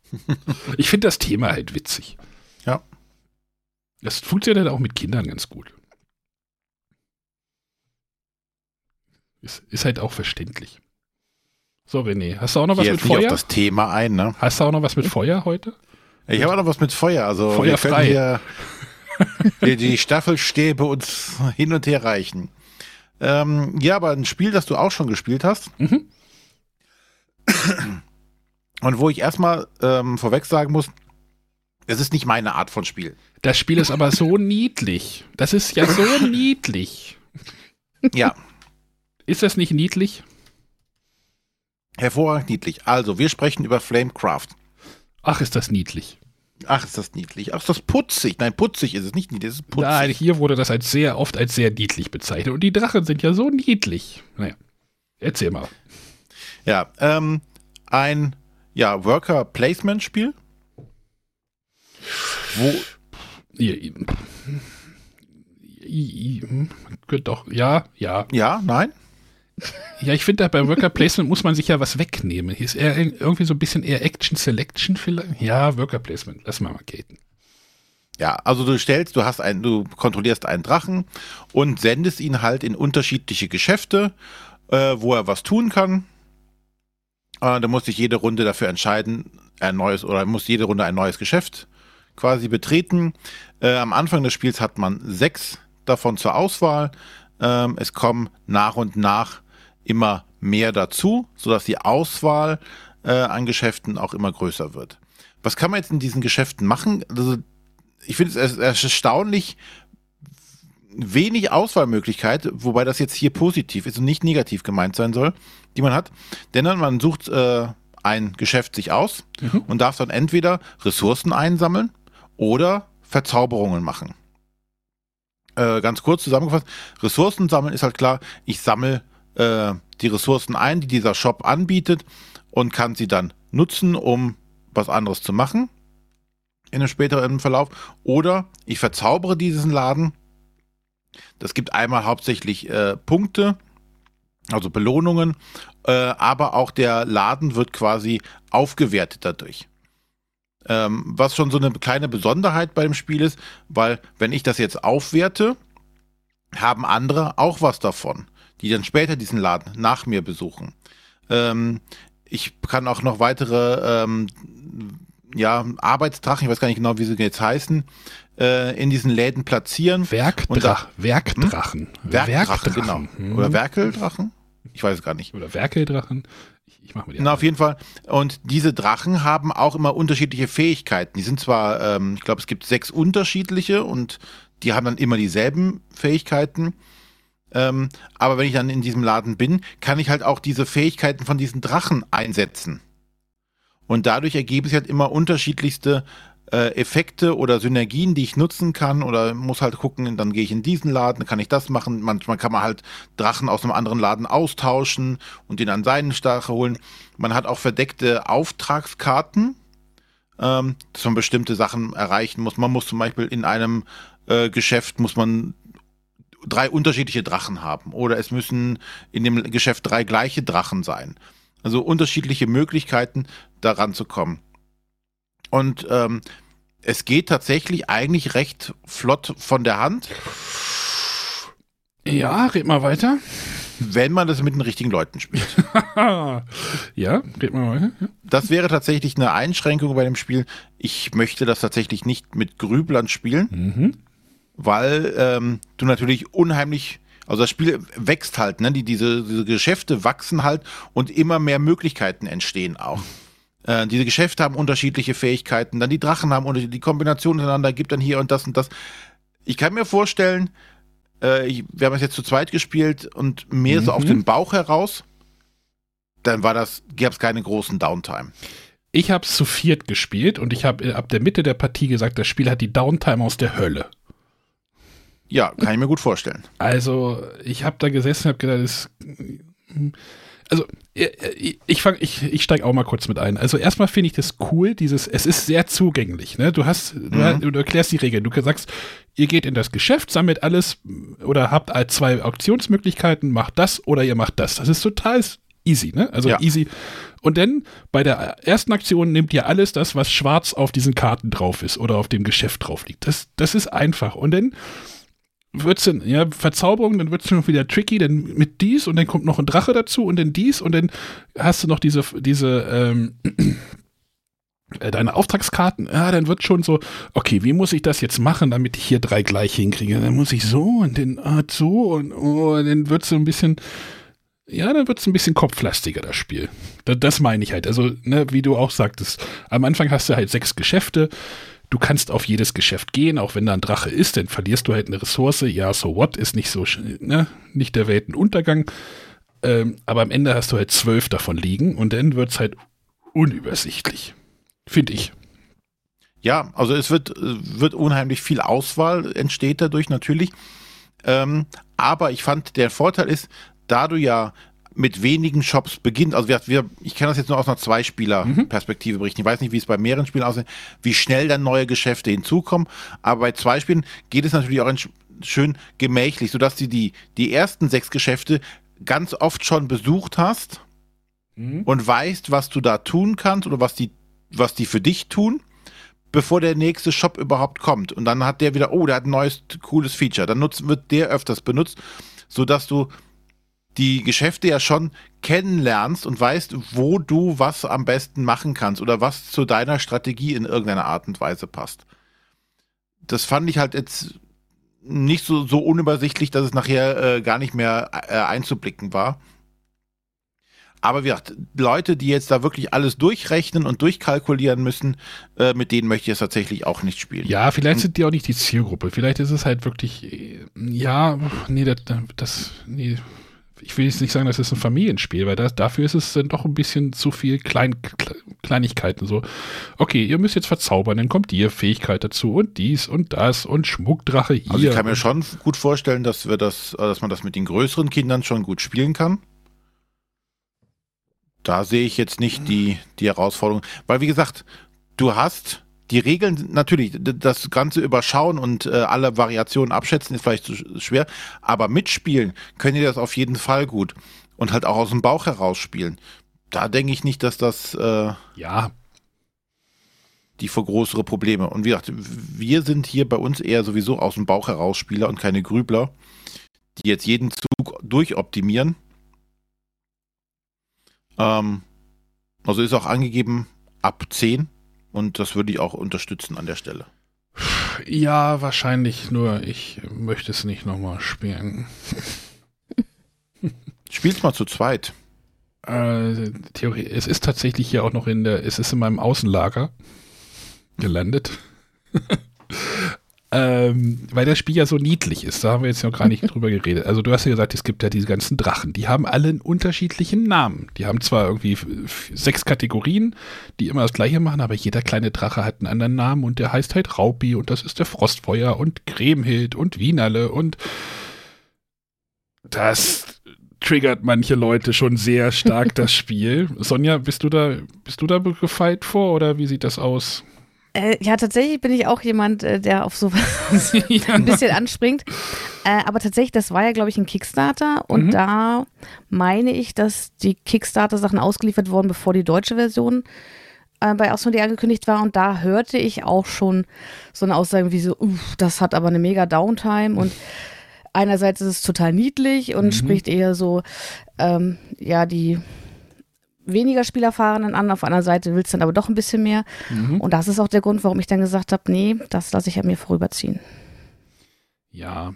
Ich finde das Thema halt witzig. Ja. Das funktioniert auch mit Kindern ganz gut. Ist, ist halt auch verständlich. So, René, hast du auch noch was Geh mit Feuer? auf das Thema ein, ne? Hast du auch noch was mit Feuer heute? Ich habe auch noch was mit Feuer. Also Feuer wir können hier <laughs> die, die Staffelstäbe uns hin und her reichen. Ähm, ja, aber ein Spiel, das du auch schon gespielt hast. Mhm. Und wo ich erstmal ähm, vorweg sagen muss, es ist nicht meine Art von Spiel. Das Spiel ist aber so <laughs> niedlich. Das ist ja so <laughs> niedlich. Ja, Ist das nicht niedlich? hervorragend niedlich. Also, wir sprechen über Flamecraft. Ach, ist das niedlich. Ach, ist das niedlich. Ach, ist das putzig. Nein, putzig ist es nicht niedlich, es ist putzig. Nein, hier wurde das als sehr oft als sehr niedlich bezeichnet. Und die Drachen sind ja so niedlich. Naja, erzähl mal. Ja, ähm, ein ja, Worker-Placement-Spiel. Wo, hm, könnte doch, ja, ja. ja, nein? Ja, ich finde, bei Worker Placement muss man sich ja was wegnehmen. Hier ist eher irgendwie so ein bisschen eher Action Selection vielleicht. Ja, Worker Placement, lass mal mal gelten. Ja, also du stellst, du hast einen, du kontrollierst einen Drachen und sendest ihn halt in unterschiedliche Geschäfte, äh, wo er was tun kann. Äh, da muss sich jede Runde dafür entscheiden, ein neues oder muss jede Runde ein neues Geschäft quasi betreten. Äh, am Anfang des Spiels hat man sechs davon zur Auswahl. Ähm, es kommen nach und nach immer mehr dazu, sodass die Auswahl äh, an Geschäften auch immer größer wird. Was kann man jetzt in diesen Geschäften machen? Also ich finde es erst- erstaunlich wenig Auswahlmöglichkeit, wobei das jetzt hier positiv ist und nicht negativ gemeint sein soll, die man hat. Denn dann man sucht äh, ein Geschäft sich aus Mhm. und darf dann entweder Ressourcen einsammeln oder Verzauberungen machen. Äh, ganz kurz zusammengefasst, Ressourcen sammeln ist halt klar, ich sammle äh, die Ressourcen ein, die dieser Shop anbietet und kann sie dann nutzen, um was anderes zu machen in einem späteren Verlauf. Oder ich verzaubere diesen Laden. Das gibt einmal hauptsächlich äh, Punkte, also Belohnungen, äh, aber auch der Laden wird quasi aufgewertet dadurch. Ähm, was schon so eine kleine Besonderheit bei dem Spiel ist, weil wenn ich das jetzt aufwerte, haben andere auch was davon, die dann später diesen Laden nach mir besuchen. Ähm, ich kann auch noch weitere ähm, ja, Arbeitsdrachen, ich weiß gar nicht genau, wie sie jetzt heißen, äh, in diesen Läden platzieren. Werkdrach, Werkdrachen. Werkdrachen, genau. Hm. Oder Werkeldrachen? Ich weiß es gar nicht. Oder Werkeldrachen. Ich, ich mach mal die Na, auf jeden Fall. Und diese Drachen haben auch immer unterschiedliche Fähigkeiten. Die sind zwar, ähm, ich glaube, es gibt sechs unterschiedliche und die haben dann immer dieselben Fähigkeiten. Ähm, aber wenn ich dann in diesem Laden bin, kann ich halt auch diese Fähigkeiten von diesen Drachen einsetzen. Und dadurch ergeben sich halt immer unterschiedlichste äh, Effekte oder Synergien, die ich nutzen kann oder muss halt gucken, dann gehe ich in diesen Laden, kann ich das machen. Manchmal kann man halt Drachen aus einem anderen Laden austauschen und den an seinen Stache holen. Man hat auch verdeckte Auftragskarten, ähm, dass man bestimmte Sachen erreichen muss. Man muss zum Beispiel in einem äh, Geschäft muss man drei unterschiedliche Drachen haben oder es müssen in dem Geschäft drei gleiche Drachen sein. Also unterschiedliche Möglichkeiten, daran zu kommen. Und ähm, es geht tatsächlich eigentlich recht flott von der Hand, Ja, red mal weiter. wenn man das mit den richtigen Leuten spielt. <laughs> ja, red mal weiter. Ja. Das wäre tatsächlich eine Einschränkung bei dem Spiel. Ich möchte das tatsächlich nicht mit Grüblern spielen, Mhm. Weil ähm, du natürlich unheimlich, also das Spiel wächst halt, ne? Die, diese, diese Geschäfte wachsen halt und immer mehr Möglichkeiten entstehen auch. Äh, diese Geschäfte haben unterschiedliche Fähigkeiten, dann die Drachen haben unterschiedliche, die Kombination miteinander gibt dann hier und das und das. Ich kann mir vorstellen, äh, ich, wir haben es jetzt zu zweit gespielt und mehr so Mhm. auf den Bauch heraus, dann war das, gab es keine großen Downtime. Ich habe zu viert gespielt und ich habe ab der Mitte der Partie gesagt, das Spiel hat die Downtime aus der Hölle. Ja, kann ich mir gut vorstellen. Also, ich habe da gesessen und habe gedacht, das, also ich fange, ich, ich steige auch mal kurz mit ein. Also erstmal finde ich das cool, dieses, es ist sehr zugänglich. Ne? Du hast, mhm. du, du, erklärst die Regeln. Du sagst, ihr geht in das Geschäft, sammelt alles oder habt zwei Auktionsmöglichkeiten, macht das oder ihr macht das. Das ist total easy, ne? Also ja. easy. Und dann bei der ersten Aktion nehmt ihr alles das, was schwarz auf diesen Karten drauf ist oder auf dem Geschäft drauf liegt. Das, das ist einfach. Und dann wird's dann, ja, Verzauberung, dann wird es schon wieder tricky, dann mit dies und dann kommt noch ein Drache dazu und dann dies und dann hast du noch diese, diese, ähm, <clears throat> äh, deine Auftragskarten, ja, dann wird schon so, okay, wie muss ich das jetzt machen, damit ich hier drei gleich hinkriege? Dann muss ich so und dann ah, so und oh, dann wird es so ein bisschen, ja, dann wird es ein bisschen kopflastiger, das Spiel. Das, das meine ich halt. Also, ne, wie du auch sagtest, am Anfang hast du halt sechs Geschäfte, Du kannst auf jedes Geschäft gehen, auch wenn da ein Drache ist, dann verlierst du halt eine Ressource. Ja, so what, ist nicht so, ne, nicht der Weltenuntergang. Ähm, aber am Ende hast du halt zwölf davon liegen und dann wird es halt unübersichtlich. Finde ich. Ja, also es wird, wird unheimlich viel Auswahl entsteht dadurch natürlich. Ähm, aber ich fand, der Vorteil ist, da du ja mit wenigen Shops beginnt. Also wir, wir ich kann das jetzt nur aus einer Zweispieler-Perspektive mhm. berichten. Ich weiß nicht, wie es bei mehreren Spielen aussieht, wie schnell dann neue Geschäfte hinzukommen. Aber bei zwei Spielen geht es natürlich auch schön gemächlich, sodass du die, die ersten sechs Geschäfte ganz oft schon besucht hast mhm. und weißt, was du da tun kannst oder was die, was die für dich tun bevor der nächste Shop überhaupt kommt. Und dann hat der wieder, oh, der hat ein neues, cooles Feature. Dann nutzt, wird der öfters benutzt, sodass du die Geschäfte ja schon kennenlernst und weißt, wo du was am besten machen kannst oder was zu deiner Strategie in irgendeiner Art und Weise passt. Das fand ich halt jetzt nicht so, so unübersichtlich, dass es nachher äh, gar nicht mehr äh, einzublicken war. Aber wie gesagt, Leute, die jetzt da wirklich alles durchrechnen und durchkalkulieren müssen, äh, mit denen möchte ich es tatsächlich auch nicht spielen. Ja, vielleicht sind die auch nicht die Zielgruppe. Vielleicht ist es halt wirklich, äh, ja, nee, das, das nee, ich will jetzt nicht sagen, das ist ein Familienspiel, weil das, dafür ist es dann doch ein bisschen zu viel Klein, Kleinigkeiten. So, okay, ihr müsst jetzt verzaubern, dann kommt die Fähigkeit dazu und dies und das und Schmuckdrache hier. Also ich kann mir schon gut vorstellen, dass wir das, dass man das mit den größeren Kindern schon gut spielen kann. Da sehe ich jetzt nicht die, die Herausforderung. Weil, wie gesagt, du hast die Regeln, natürlich, das Ganze überschauen und äh, alle Variationen abschätzen ist vielleicht zu schwer, aber mitspielen können die das auf jeden Fall gut. Und halt auch aus dem Bauch heraus spielen. Da denke ich nicht, dass das äh, ja die vor größere Probleme. Und wie gesagt, wir sind hier bei uns eher sowieso aus dem Bauch heraus Spieler und keine Grübler, die jetzt jeden Zug durchoptimieren. Ähm, also ist auch angegeben ab 10 und das würde ich auch unterstützen an der Stelle. Ja, wahrscheinlich, nur ich möchte es nicht nochmal spielen. <laughs> Spiel's mal zu zweit. Äh, Theorie, es ist tatsächlich hier auch noch in der, es ist in meinem Außenlager gelandet. <laughs> Ähm, weil das Spiel ja so niedlich ist, da haben wir jetzt noch gar nicht <laughs> drüber geredet. Also du hast ja gesagt, es gibt ja diese ganzen Drachen, die haben alle einen unterschiedlichen Namen. Die haben zwar irgendwie sechs Kategorien, die immer das gleiche machen, aber jeder kleine Drache hat einen anderen Namen und der heißt halt Raupi und das ist der Frostfeuer und Cremhild und Wienerle und das triggert manche Leute schon sehr stark das <laughs> Spiel. Sonja, bist du da, bist du da gefeit vor oder wie sieht das aus? Äh, ja, tatsächlich bin ich auch jemand, äh, der auf sowas <laughs> ein bisschen anspringt. Äh, aber tatsächlich, das war ja, glaube ich, ein Kickstarter. Und mhm. da meine ich, dass die Kickstarter-Sachen ausgeliefert wurden, bevor die deutsche Version äh, bei Osmodee angekündigt war. Und da hörte ich auch schon so eine Aussage wie so, das hat aber eine mega Downtime. Und einerseits ist es total niedlich und mhm. spricht eher so, ähm, ja, die weniger Spielerfahrenen an, auf einer Seite willst du dann aber doch ein bisschen mehr. Mhm. Und das ist auch der Grund, warum ich dann gesagt habe, nee, das lasse ich an mir vorüberziehen. Ja,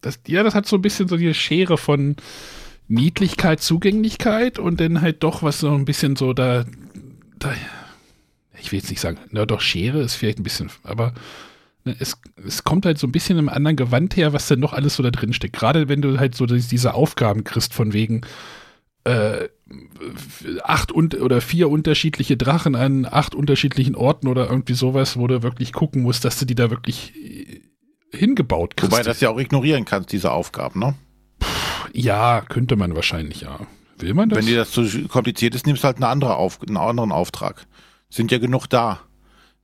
das, ja, das hat so ein bisschen so die Schere von Niedlichkeit, Zugänglichkeit und dann halt doch was so ein bisschen so da, da ich will jetzt nicht sagen, na doch, Schere ist vielleicht ein bisschen, aber ne, es, es kommt halt so ein bisschen im anderen Gewand her, was denn noch alles so da drin steckt. Gerade wenn du halt so diese Aufgaben kriegst von wegen, äh, acht und, oder vier unterschiedliche Drachen an acht unterschiedlichen Orten oder irgendwie sowas, wo du wirklich gucken musst, dass du die da wirklich äh, hingebaut kriegst. Wobei das ja auch ignorieren kannst, diese Aufgaben, ne? ja, könnte man wahrscheinlich, ja. Will man das? Wenn dir das zu kompliziert ist, nimmst du halt eine andere Auf einen anderen Auftrag. Sind ja genug da.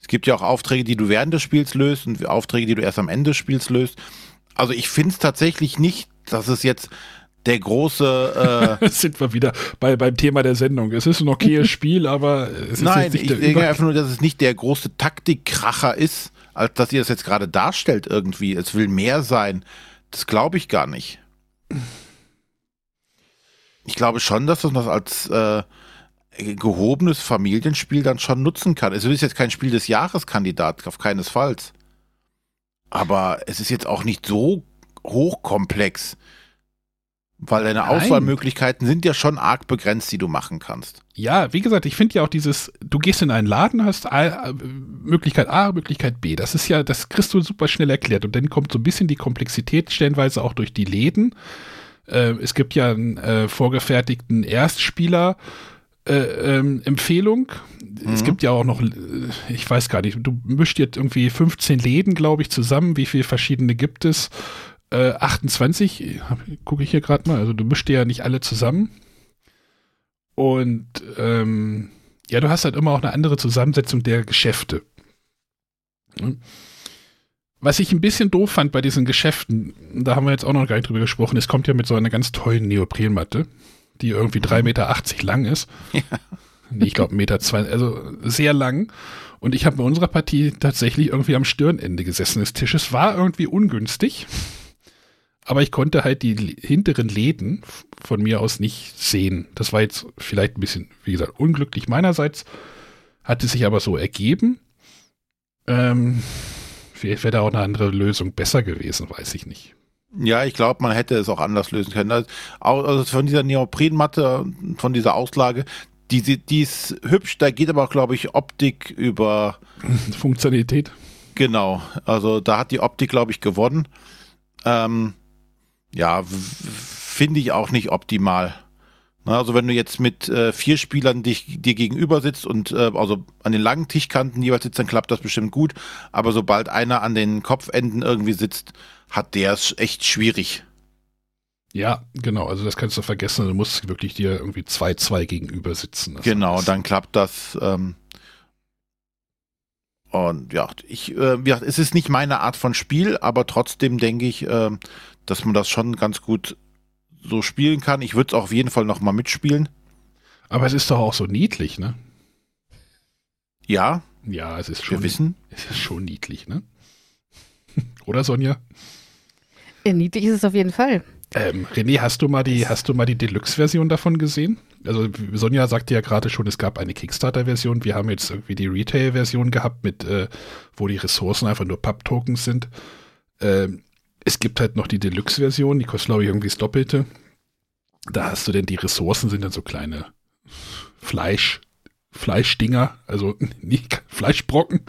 Es gibt ja auch Aufträge, die du während des Spiels löst und Aufträge, die du erst am Ende des Spiels löst. Also ich finde es tatsächlich nicht, dass es jetzt der große. Äh <laughs> sind wir wieder bei, beim Thema der Sendung. Es ist ein okayes <laughs> Spiel, aber es ist Nein, nicht ich der denke Über einfach nur, dass es nicht der große Taktikkracher ist, als dass ihr das jetzt gerade darstellt irgendwie. Es will mehr sein. Das glaube ich gar nicht. Ich glaube schon, dass man das als äh, gehobenes Familienspiel dann schon nutzen kann. Es ist jetzt kein Spiel des Jahreskandidat, auf keinesfalls. Aber es ist jetzt auch nicht so hochkomplex. Weil deine Nein. Auswahlmöglichkeiten sind ja schon arg begrenzt, die du machen kannst. Ja, wie gesagt, ich finde ja auch dieses, du gehst in einen Laden, hast A, äh, Möglichkeit A, Möglichkeit B. Das ist ja, das kriegst du super schnell erklärt. Und dann kommt so ein bisschen die Komplexität stellenweise auch durch die Läden. Äh, es gibt ja einen äh, vorgefertigten Erstspieler. Äh, ähm, Empfehlung. Es Mhm. gibt ja auch noch, äh, ich weiß gar nicht, du mischt jetzt irgendwie 15 Läden, glaube ich, zusammen. Wie viele verschiedene gibt es? Äh, 28, gucke ich hier gerade mal. Also du mischst dir ja nicht alle zusammen. Und ähm, ja, du hast halt immer auch eine andere Zusammensetzung der Geschäfte. Hm. Was ich ein bisschen doof fand bei diesen Geschäften, da haben wir jetzt auch noch gar nicht drüber gesprochen, es kommt ja mit so einer ganz tollen Neoprenmatte, die irgendwie 3,80 Meter lang ist. Nee, ich glaube, 1,20 Meter, zwei- also sehr lang. Und ich habe bei unserer Partie tatsächlich irgendwie am Stirnende gesessen des Tisches. War irgendwie ungünstig. Aber ich konnte halt die hinteren Läden von mir aus nicht sehen. Das war jetzt vielleicht ein bisschen, wie gesagt, unglücklich meinerseits. Hatte sich aber so ergeben. Ähm, vielleicht wäre da auch eine andere Lösung besser gewesen, weiß ich nicht. Ja, ich glaube, man hätte es auch anders lösen können. Also, also von dieser Neoprenmatte, von dieser Auslage, die, die ist hübsch, da geht aber auch, glaube ich, Optik über, <laughs> Funktionalität. genau, also da hat die Optik, glaube ich, gewonnen. Ähm, ja, finde ich auch nicht optimal. Also wenn du jetzt mit äh, vier Spielern dich, dir gegenüber sitzt und äh, also an den langen Tischkanten jeweils sitzt, dann klappt das bestimmt gut. Aber sobald einer an den Kopfenden irgendwie sitzt, hat der es echt schwierig. Ja, genau. Also das kannst du vergessen. Du musst wirklich dir irgendwie zwei, zwei gegenüber sitzen. Genau, dann klappt das. Ähm, und ja, ich, äh, ja, es ist nicht meine Art von Spiel, aber trotzdem denke ich, ähm, dass man das schon ganz gut so spielen kann. Ich würde es auch auf jeden Fall noch mal mitspielen. Aber es ist doch auch so niedlich, ne? Ja, Ja, es ist wir schon, wissen. es ist schon niedlich, ne? <laughs> Oder Sonja? Ja, niedlich ist es auf jeden Fall. Ähm, René, hast du mal die, hast du mal die Deluxe-Version davon gesehen? Also Sonja sagte ja gerade schon, es gab eine Kickstarter-Version. Wir haben jetzt irgendwie die Retail-Version gehabt, mit, äh, wo die Ressourcen einfach nur Pub-Tokens sind. Ähm, es gibt halt noch die Deluxe-Version, die kostet, glaube ich, irgendwie das Doppelte. Da hast du denn die Ressourcen, sind dann so kleine Fleisch, Fleischdinger, also <laughs> nicht Fleischbrocken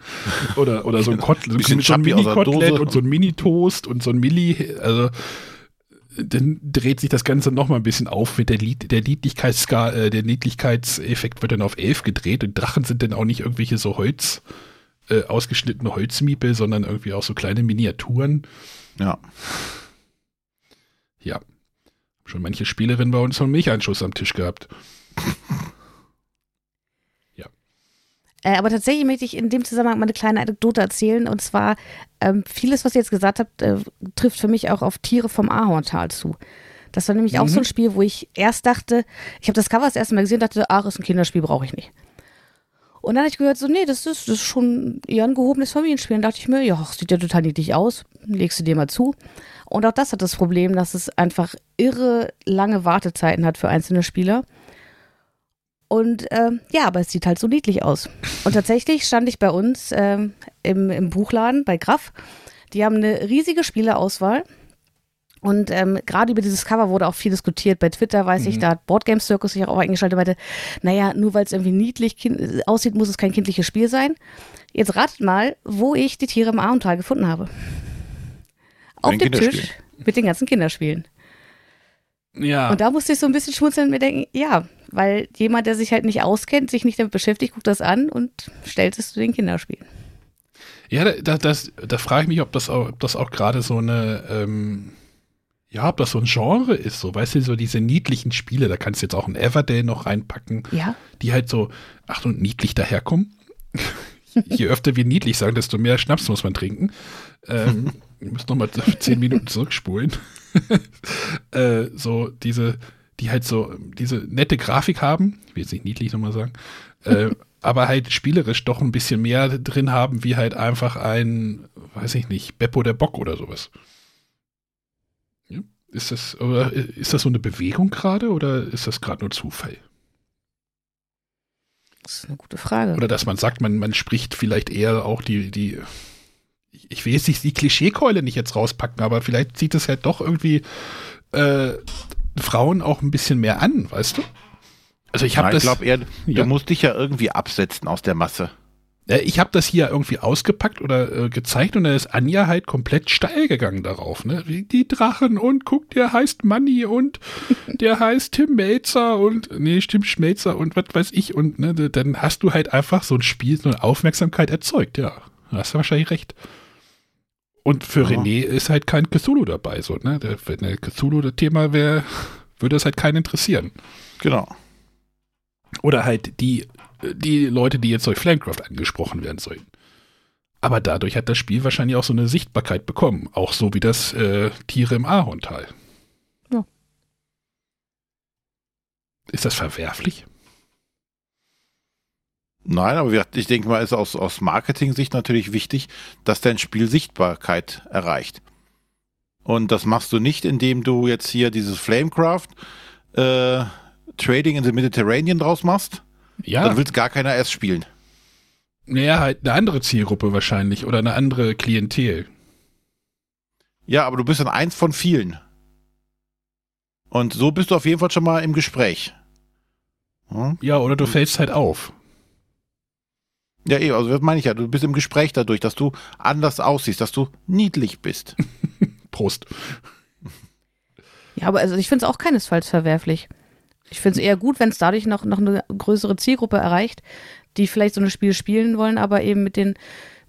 oder, oder so ein Kotelett, Bisschen so ein Mini-Kotelett und so ein Mini-Toast und so ein Milli, also dann dreht sich das Ganze noch mal ein bisschen auf mit der, Lied, der Niedlichkeitsska, äh, der Niedlichkeitseffekt wird dann auf 11 gedreht und Drachen sind dann auch nicht irgendwelche so Holz, äh, ausgeschnittene Holzmiepel, sondern irgendwie auch so kleine Miniaturen. Ja. Ja. Schon manche Spielerinnen bei uns so einen Milcheinschuss am Tisch gehabt. <laughs> Äh, aber tatsächlich möchte ich in dem Zusammenhang mal eine kleine Anekdote erzählen. Und zwar, ähm, vieles, was ihr jetzt gesagt habt, äh, trifft für mich auch auf Tiere vom Ahorntal zu. Das war nämlich auch so ein Spiel, wo ich erst dachte, ich habe das Cover das erste Mal gesehen und dachte, ach, ist ein Kinderspiel, brauche ich nicht. Und dann habe ich gehört, so, nee, das ist, das ist schon eher ein gehobenes Familienspiel. Und dachte ich mir, ja, sieht ja total niedlich aus, legst du dir mal zu. Und auch das hat das Problem, dass es einfach irre lange Wartezeiten hat für einzelne Spieler. Und ähm, ja, aber es sieht halt so niedlich aus. Und tatsächlich stand ich bei uns ähm, im, im Buchladen bei Graf. Die haben eine riesige Spieleauswahl. Und ähm, gerade über dieses Cover wurde auch viel diskutiert. Bei Twitter weiß ich, da hat Boardgame Circus sich auch eingeschaltet, meinte, naja, nur weil es irgendwie niedlich aussieht, muss es kein kindliches Spiel sein. Jetzt ratet mal, wo ich die Tiere im Ahorntal gefunden habe. Auf dem Tisch mit den ganzen Kinderspielen. Ja. Und da musste ich so ein bisschen schmunzeln und mir denken, ja, weil jemand, der sich halt nicht auskennt, sich nicht damit beschäftigt, guckt das an und stellt es zu den Kinderspielen. Ja, da, das, da frage ich mich, ob das auch, ob das auch gerade so eine, ähm, Ja, ob das so ein Genre ist, so, weißt du, so diese niedlichen Spiele, da kannst du jetzt auch ein Everdale noch reinpacken, Ja. die halt so, ach und niedlich daherkommen. Je öfter wir niedlich sagen, desto mehr Schnaps muss man trinken. Ähm, wir müssen nochmal zehn Minuten zurückspulen. <laughs> äh, so diese, die halt so diese nette Grafik haben, ich will jetzt nicht niedlich nochmal sagen, äh, <laughs> aber halt spielerisch doch ein bisschen mehr drin haben, wie halt einfach ein, weiß ich nicht, Beppo der Bock oder sowas. Ist das, oder ist das so eine Bewegung gerade oder ist das gerade nur Zufall? Das ist eine gute Frage. Oder dass man sagt, man, man spricht vielleicht eher auch die, die, ich will jetzt nicht die Klischeekeule nicht jetzt rauspacken, aber vielleicht zieht es halt doch irgendwie äh, Frauen auch ein bisschen mehr an, weißt du? Also ich habe Nein, ich das, glaube eher, Ja. du musst dich ja irgendwie absetzen aus der Masse. Äh, ich habe das hier irgendwie ausgepackt oder äh, gezeigt und dann ist Anja halt komplett steil gegangen darauf, ne? Die Drachen und guck, der heißt Manni und <laughs> der heißt Tim Melzer und nee, Tim Schmelzer und was weiß ich und ne, dann hast du halt einfach so ein Spiel, so eine Aufmerksamkeit erzeugt, ja. Da hast du wahrscheinlich recht. Und für Ja. René ist halt kein Cthulhu dabei, so, ne? Wenn der Cthulhu das Thema wäre, würde es halt keinen interessieren. Genau. Oder halt die, die Leute, die jetzt durch Flamecraft angesprochen werden sollen. Aber dadurch hat das Spiel wahrscheinlich auch so eine Sichtbarkeit bekommen. Auch so wie das äh, Tiere im Ahorntal. Ja. Ist das verwerflich? Nein, aber ich denke mal, ist aus, aus Marketing-Sicht natürlich wichtig, dass dein Spiel Sichtbarkeit erreicht. Und das machst du nicht, indem du jetzt hier dieses Flamecraft äh, Trading in the Mediterranean draus machst. Ja, Dann willst gar keiner erst spielen. naja, halt eine andere Zielgruppe wahrscheinlich oder eine andere Klientel. Ja, aber du bist dann eins von vielen. Und so bist du auf jeden Fall schon mal im Gespräch. Hm? Ja, oder du fällst halt auf. Ja, eh, also das meine ich ja. Du bist im Gespräch dadurch, dass du anders aussiehst, dass du niedlich bist. <laughs> Prost. Ja, aber also ich finde es auch keinesfalls verwerflich. Ich finde es eher gut, wenn es dadurch noch, noch eine größere Zielgruppe erreicht, die vielleicht so ein Spiel spielen wollen, aber eben mit den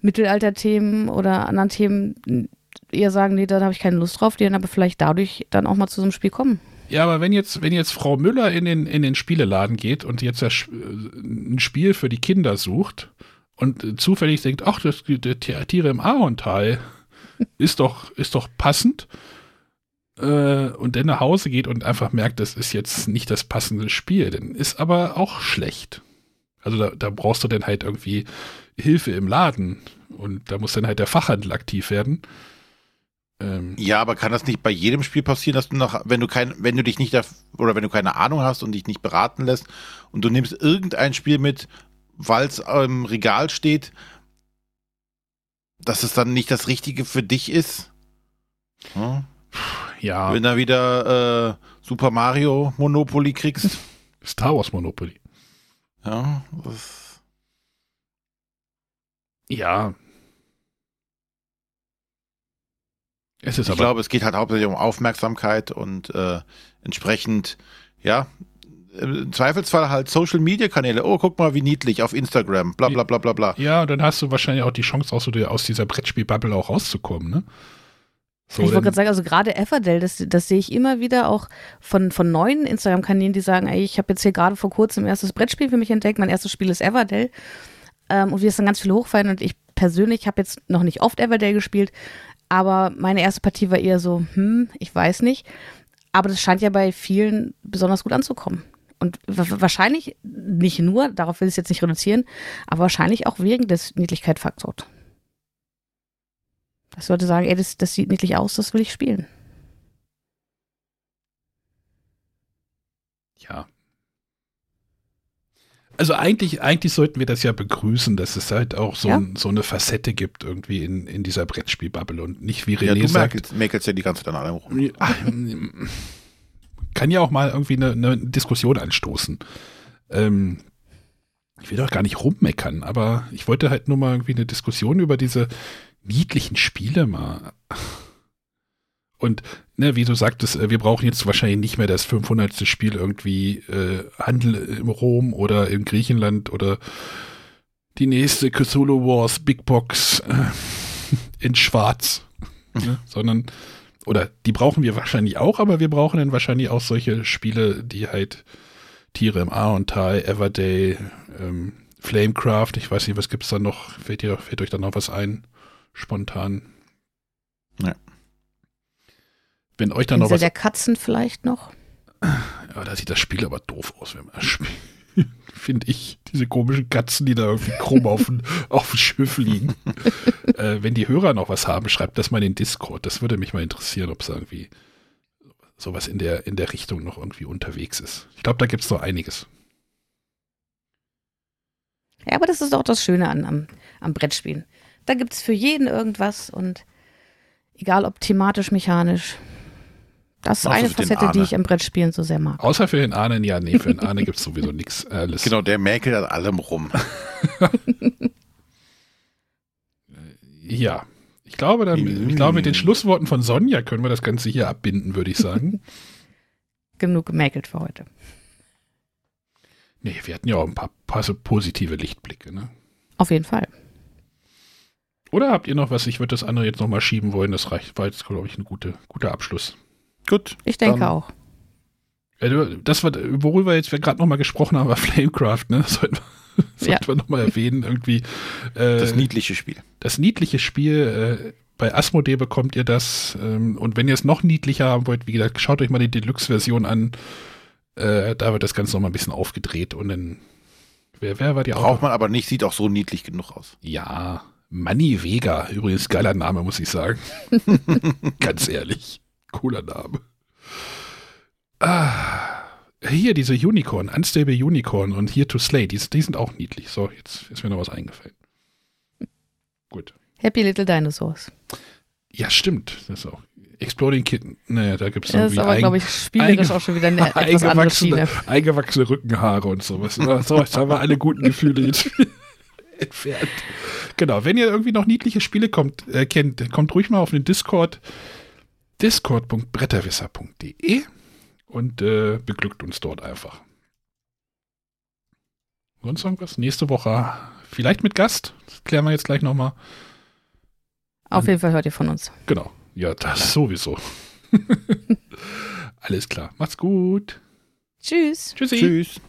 Mittelalterthemen oder anderen Themen eher sagen, nee, da habe ich keine Lust drauf, die dann aber vielleicht dadurch dann auch mal zu so einem Spiel kommen. Ja, aber wenn jetzt, wenn jetzt Frau Müller in den, in den Spieleladen geht und jetzt äh, ein Spiel für die Kinder sucht und zufällig denkt, ach, das, die Tiere im Ahorntal <laughs> ist doch, ist doch passend, äh, und dann nach Hause geht und einfach merkt, das ist jetzt nicht das passende Spiel, dann ist aber auch schlecht. Also da, da brauchst du dann halt irgendwie Hilfe im Laden und da muss dann halt der Fachhandel aktiv werden. Ähm, Ja, aber kann das nicht bei jedem Spiel passieren, dass du noch, wenn du kein, wenn du dich nicht oder wenn du keine Ahnung hast und dich nicht beraten lässt und du nimmst irgendein Spiel mit, weil es im Regal steht, dass es dann nicht das Richtige für dich ist? Hm? Ja, Wenn du wieder äh, Super Mario Monopoly kriegst. Star Wars Monopoly. ja, das, Ja. Es ist ich aber, glaube, es geht halt hauptsächlich um Aufmerksamkeit und äh, entsprechend, ja, im Zweifelsfall halt Social Media Kanäle. Oh, guck mal, wie niedlich auf Instagram, bla bla bla bla bla. ja, dann hast du wahrscheinlich auch die Chance, aus, so der- aus dieser Brettspiel-Bubble auch rauszukommen, ne? So, ich wollte gerade sagen, also gerade Everdell, das, das sehe ich immer wieder auch von, von neuen Instagram-Kanälen, die sagen, ey, ich habe jetzt hier gerade vor kurzem ein erstes Brettspiel für mich entdeckt, mein erstes Spiel ist Everdell. Ähm, und wir dann ganz viele hochfeiern und ich persönlich habe jetzt noch nicht oft Everdell gespielt, aber meine erste Partie war eher so, hm, ich weiß nicht. Aber das scheint ja bei vielen besonders gut anzukommen. Und wa- wahrscheinlich nicht nur, darauf will ich es jetzt nicht reduzieren, aber wahrscheinlich auch wegen des Niedlichkeitsfaktors. Dass Leute sagen, ey, das, das sieht niedlich aus, das will ich spielen. Ja. Also eigentlich, eigentlich sollten wir das ja begrüßen, dass es halt auch so, Ja. ein, so eine Facette gibt irgendwie in, in dieser Brettspielbubble und nicht wie Ja, René du sagt. mäkelst ja die ganze Zeit an allem rum. Ach, kann ja auch mal irgendwie eine, eine Diskussion anstoßen. Ähm, ich will doch gar nicht rummeckern, aber ich wollte halt nur mal irgendwie eine Diskussion über diese niedlichen Spiele mal. Und ne, wie du sagtest, äh, wir brauchen jetzt wahrscheinlich nicht mehr das 500. Spiel irgendwie äh, Handel im Rom oder in Griechenland oder die nächste Cthulhu Wars Big Box äh, <laughs> in Schwarz, ne? sondern oder die brauchen wir wahrscheinlich auch, aber wir brauchen dann wahrscheinlich auch solche Spiele, die halt Tiere im A und Tal, Everday, ähm, Flamecraft, ich weiß nicht, was gibt's da noch? Fällt, ihr, fällt euch da noch was ein? Spontan. Ja. Wenn euch da noch Insel was. der Katzen vielleicht noch. Ja, da sieht das Spiel aber doof aus, wenn man das spielt. <laughs> Finde ich. Diese komischen Katzen, die da irgendwie krumm auf, dem- <laughs> auf dem Schiff liegen. <laughs> äh, wenn die Hörer noch was haben, schreibt das mal in den Discord. Das würde mich mal interessieren, ob es irgendwie sowas in der, in der Richtung noch irgendwie unterwegs ist. Ich glaube, da gibt es noch einiges. Ja, aber das ist auch das Schöne an, am, am Brettspielen. Da gibt es für jeden irgendwas und egal ob thematisch, mechanisch. Das ist Außer eine Facette, die ich am Brettspielen so sehr mag. Außer für den Ahnen, ja, nee, für den Ahnen gibt es sowieso nichts. Alles. Genau, der mäkelt an allem rum. <laughs> Ja. Ich glaube, dann, ich glaube, mit den Schlussworten von Sonja können wir das Ganze hier abbinden, würde ich sagen. <laughs> Genug gemäkelt für heute. nee, wir hatten ja auch ein paar, paar so positive Lichtblicke, ne? Auf jeden Fall. Oder habt ihr noch was? Ich würde das andere jetzt nochmal schieben wollen. Das reicht, war jetzt, glaube ich, ein gute, guter Abschluss. Gut. Ich denke dann- auch. Du- das, war, worüber jetzt wir gerade nochmal gesprochen haben, war Flamecraft, ne? <laughs> Sollten wir, sollten Ja. wir nochmal erwähnen. Irgendwie. Äh, Das niedliche Spiel. das niedliche Spiel. Äh, bei Asmodee bekommt ihr das. Ähm, und wenn ihr es noch niedlicher haben wollt, wie gesagt, schaut euch mal die Deluxe-Version an. Äh, da wird das Ganze nochmal ein bisschen aufgedreht. Und dann. Wer, wer war die Braucht man aber nicht, sieht auch so niedlich genug aus. Ja, Manny Vega. Übrigens geiler Name, muss ich sagen. <laughs> Ganz ehrlich. Cooler Name. Ah, hier diese Unicorn, Unstable Unicorn und Here to Slay, die, die sind auch niedlich. So, jetzt ist mir noch was eingefallen. Gut. Happy Little Dinosaurs. Ja, stimmt. Das ist auch. Exploding Kitten. Naja, da gibt es Das ist aber, glaube ich, spielerisch auch schon wieder eine etwas andere eingewachsene, Schiene. eingewachsene Rückenhaare und sowas. So, jetzt haben wir alle guten Gefühle jetzt <laughs> entfernt. Genau, wenn ihr irgendwie noch niedliche Spiele kommt, äh, kennt, kommt ruhig mal auf den Discord. discord.bretterwisser.de und äh, beglückt uns dort einfach. Sonst irgendwas? Nächste Woche vielleicht mit Gast. Das klären wir jetzt gleich nochmal. Auf jeden Fall hört ihr von uns. Genau. Ja, das sowieso. <laughs> Alles klar. Macht's gut. Tschüss. Tschüssi. Tschüss.